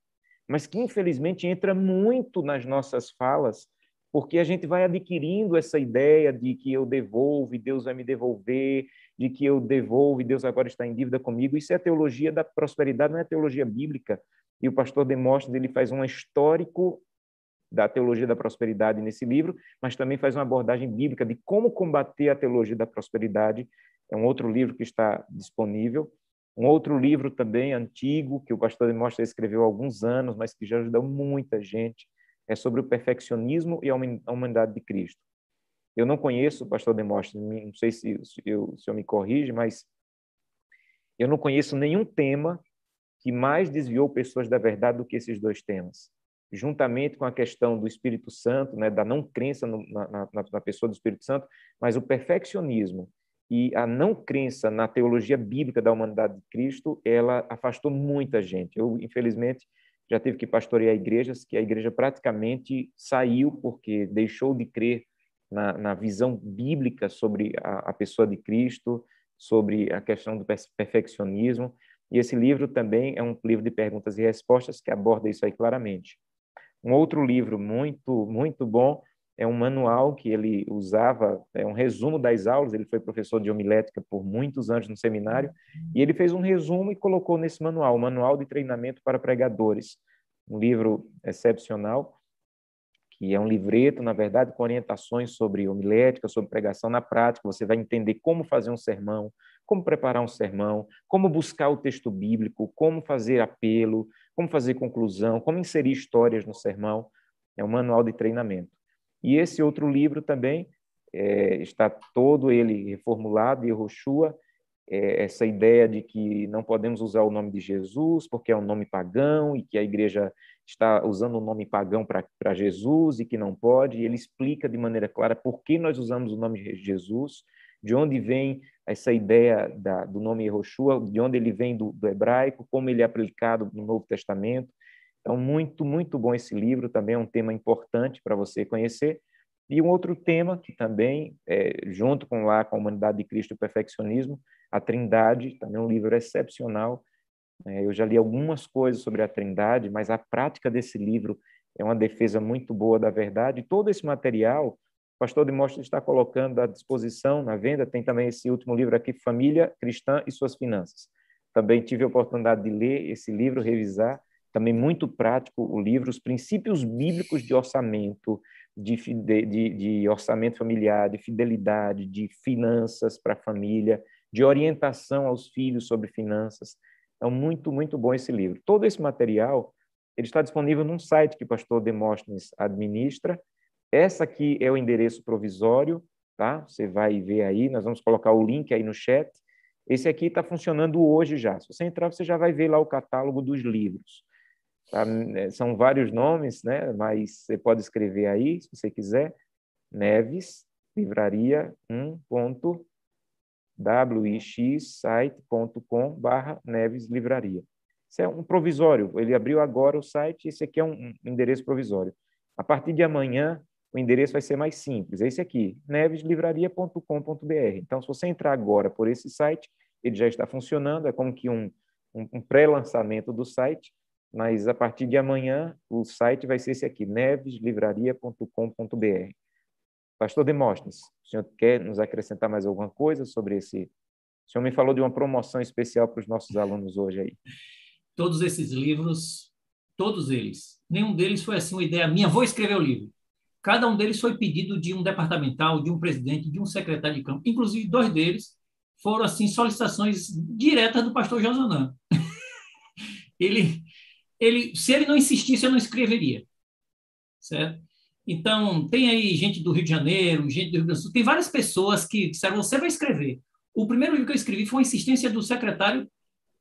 mas que infelizmente entra muito nas nossas falas porque a gente vai adquirindo essa ideia de que eu devolvo e Deus vai me devolver, de que eu devolvo e Deus agora está em dívida comigo. Isso é a teologia da prosperidade, não é a teologia bíblica. E o pastor Demóstenes ele faz um histórico da teologia da prosperidade nesse livro, mas também faz uma abordagem bíblica de como combater a teologia da prosperidade. É um outro livro que está disponível. Um outro livro também antigo, que o pastor Demóstenes escreveu há alguns anos, mas que já ajudou muita gente, é sobre o perfeccionismo e a humanidade de Cristo. Eu não conheço, pastor Demóstenes, não sei se, se, eu, se eu me corrige, mas eu não conheço nenhum tema que mais desviou pessoas da verdade do que esses dois temas. Juntamente com a questão do Espírito Santo, né, da não crença no, na, na, na pessoa do Espírito Santo, mas o perfeccionismo e a não crença na teologia bíblica da humanidade de Cristo, ela afastou muita gente. Eu, infelizmente, já tive que pastorear igrejas que a igreja praticamente saiu porque deixou de crer na, na visão bíblica sobre a, a, pessoa de Cristo, sobre a questão do perfeccionismo. E esse livro também é um livro de perguntas e respostas que aborda isso aí claramente. Um outro livro muito, muito bom é um manual que ele usava, é um resumo das aulas. Ele foi professor de homilética por muitos anos no seminário, e ele fez um resumo e colocou nesse manual, o Manual de Treinamento para Pregadores, um livro excepcional, que é um livreto, na verdade, com orientações sobre homilética, sobre pregação na prática. Você vai entender como fazer um sermão, como preparar um sermão, como buscar o texto bíblico, como fazer apelo, como fazer conclusão, como inserir histórias no sermão. É um manual de treinamento. E esse outro livro também é, está todo ele reformulado, Yehoshua, é, essa ideia de que não podemos usar o nome de Jesus porque é um nome pagão e que a igreja está usando o nome pagão para Jesus e que não pode. Ele explica de maneira clara por que nós usamos o nome de Jesus, de onde vem essa ideia da, do nome Yehoshua, de onde ele vem do, do hebraico, como ele é aplicado no Novo Testamento. Então, muito, muito bom esse livro, também é um tema importante para você conhecer. E um outro tema que também, é, junto com lá com a Humanidade de Cristo e o Perfeccionismo, a Trindade, também é um livro excepcional. É, eu já li algumas coisas sobre a Trindade, mas a prática desse livro é uma defesa muito boa da verdade. Todo esse material, o pastor Demóstenes está colocando à disposição na venda. Tem também esse último livro aqui, Família Cristã e Suas Finanças. Também tive a oportunidade de ler esse livro, revisar também muito prático o livro, os princípios bíblicos de orçamento, de, de, de orçamento familiar, de fidelidade, de finanças para a família, de orientação aos filhos sobre finanças. É muito, muito bom esse livro. Todo esse material ele está disponível num site que o pastor Demóstenes administra. Essa aqui é o endereço provisório, tá? Você vai ver aí, nós vamos colocar o link aí no chat. Esse aqui está funcionando hoje já. Se você entrar, você já vai ver lá o catálogo dos livros. Tá? É, são vários nomes, né? mas você pode escrever aí, se você quiser, Neves, livraria 1.wixsite.com barra Neves Livraria. Isso é um provisório, ele abriu agora o site, esse aqui é um endereço provisório. A partir de amanhã, o endereço vai ser mais simples, é esse aqui, neveslivraria.com.br. Então, se você entrar agora por esse site, ele já está funcionando, é como que um, um pré-lançamento do site, mas a partir de amanhã o site vai ser esse aqui, neveslivraria.com.br. Pastor Demóstenes, o senhor quer nos acrescentar mais alguma coisa sobre esse? O senhor me falou de uma promoção especial para os nossos alunos hoje aí. Todos esses livros, todos eles, nenhum deles foi assim uma ideia minha, vou escrever o livro. Cada um deles foi pedido de um departamental, de um presidente, de um secretário de campo. Inclusive, dois deles foram assim solicitações diretas do pastor Josanã. ele ele, se ele não insistisse, eu não escreveria. Certo? Então, tem aí gente do Rio de Janeiro, gente do Rio Grande do Sul, tem várias pessoas que disseram, você vai escrever. O primeiro livro que eu escrevi foi uma insistência do secretário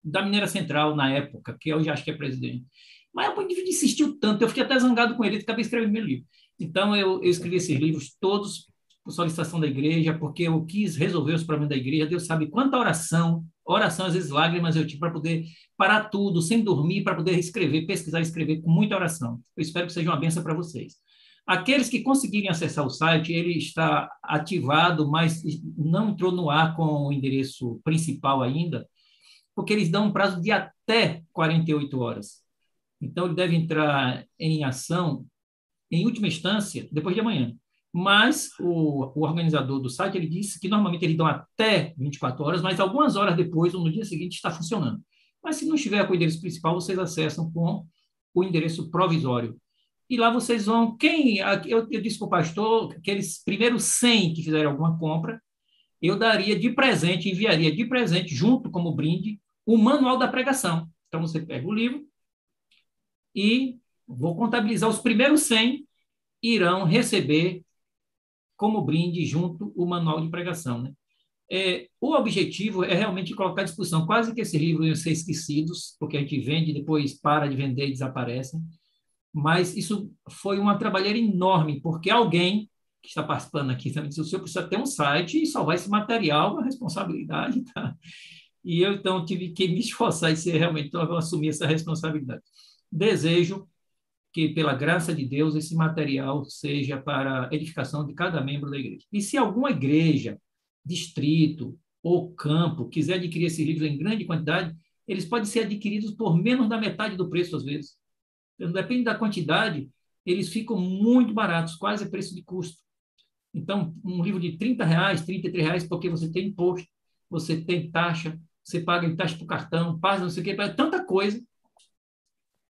da Mineira Central, na época, que hoje acho que é presidente. Mas o indivíduo insistiu tanto, eu fiquei até zangado com ele, acabei escrevendo meu livro. Então, eu, eu escrevi esses livros todos por solicitação da igreja, porque eu quis resolver os problemas da igreja. Deus sabe quanta oração, oração, às vezes lágrimas eu tive para poder parar tudo, sem dormir, para poder escrever, pesquisar escrever com muita oração. Eu espero que seja uma benção para vocês. Aqueles que conseguirem acessar o site, ele está ativado, mas não entrou no ar com o endereço principal ainda, porque eles dão um prazo de até 48 horas. Então, ele deve entrar em ação, em última instância, depois de amanhã. Mas o, o, organizador do site ele disse que normalmente eles dão até 24 horas, mas algumas horas depois ou no dia seguinte está funcionando. Mas se não estiver com o endereço principal, vocês acessam com o endereço provisório. E lá vocês vão. Quem. Eu, eu disse para o pastor que aqueles primeiros 100 que fizeram alguma compra, eu daria de presente, enviaria de presente, junto como brinde, o manual da pregação. Então você pega o livro e vou contabilizar os primeiros 100 irão receber como brinde junto o manual de pregação. Né? É, o objetivo é realmente colocar à disposição. Quase que esse livro ia ser esquecidos, porque a gente vende, depois para de vender e desaparecem. Mas isso foi uma trabalheira enorme, porque alguém que está participando aqui também disse, o senhor precisa ter um site e salvar esse material, a responsabilidade, tá? E eu, então, tive que me esforçar e ser realmente, então, assumir essa responsabilidade. Desejo que, pela graça de Deus, esse material seja para edificação de cada membro da igreja. E se alguma igreja, distrito ou campo quiser adquirir esses livros em grande quantidade, eles podem ser adquiridos por menos da metade do preço, às vezes. Então, depende da quantidade, eles ficam muito baratos, quase preço de custo. Então, um livro de 30 reais, 33 reais, porque você tem imposto, você tem taxa, você paga em taxa para o cartão, passa não sei o quê, tanta coisa.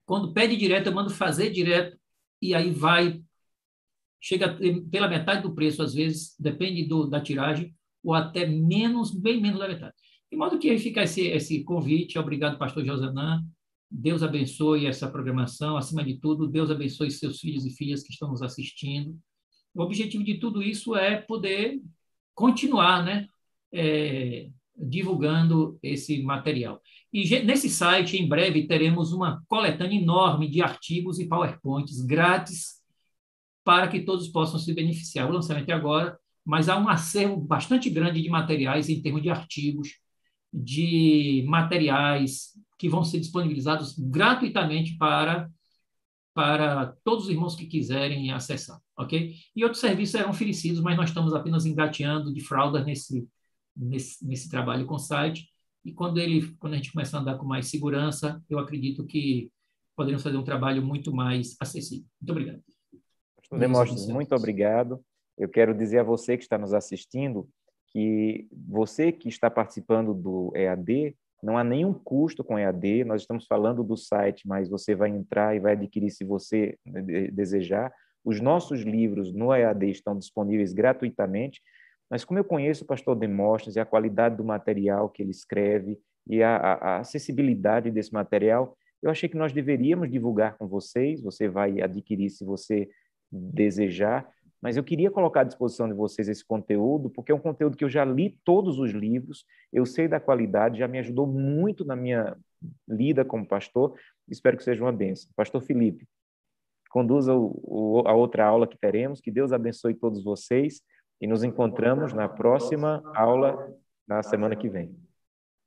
Quando pede direto, eu mando fazer direto, e aí vai, chega pela metade do preço, às vezes, depende do, da tiragem, ou até menos, bem menos da metade. De modo que aí fica esse, esse convite, obrigado, pastor Josanã, Deus abençoe essa programação, acima de tudo, Deus abençoe seus filhos e filhas que estão nos assistindo. O objetivo de tudo isso é poder continuar, né, é, divulgando esse material. E nesse site, em breve, teremos uma coletânea enorme de artigos e PowerPoints grátis para que todos possam se beneficiar. O lançamento é agora, mas há um acervo bastante grande de materiais em termos de artigos, de materiais que vão ser disponibilizados gratuitamente para para todos os irmãos que quiserem acessar, ok? E outros serviços serão oferecidos, mas nós estamos apenas engateando de fraldas nesse, nesse, nesse trabalho com o site. E quando ele, quando a gente começar a andar com mais segurança, eu acredito que poderemos fazer um trabalho muito mais acessível. Muito obrigado. Demóstenes, muito obrigado. Eu quero dizer a você que está nos assistindo que você que está participando do EAD, não há nenhum custo com EAD, nós estamos falando do site, mas você vai entrar e vai adquirir se você desejar. Os nossos livros no EAD estão disponíveis gratuitamente, mas como eu conheço o pastor Demóstenes e a qualidade do material que ele escreve e a, a, acessibilidade desse material, eu achei que nós deveríamos divulgar com vocês, você vai adquirir se você desejar, mas eu queria colocar à disposição de vocês esse conteúdo, porque é um conteúdo que eu já li todos os livros, eu sei da qualidade, já me ajudou muito na minha lida como pastor, espero que seja uma benção. Pastor Felipe, conduza o, o, a outra aula que teremos, que Deus abençoe todos vocês e nos encontramos na próxima aula na semana que vem.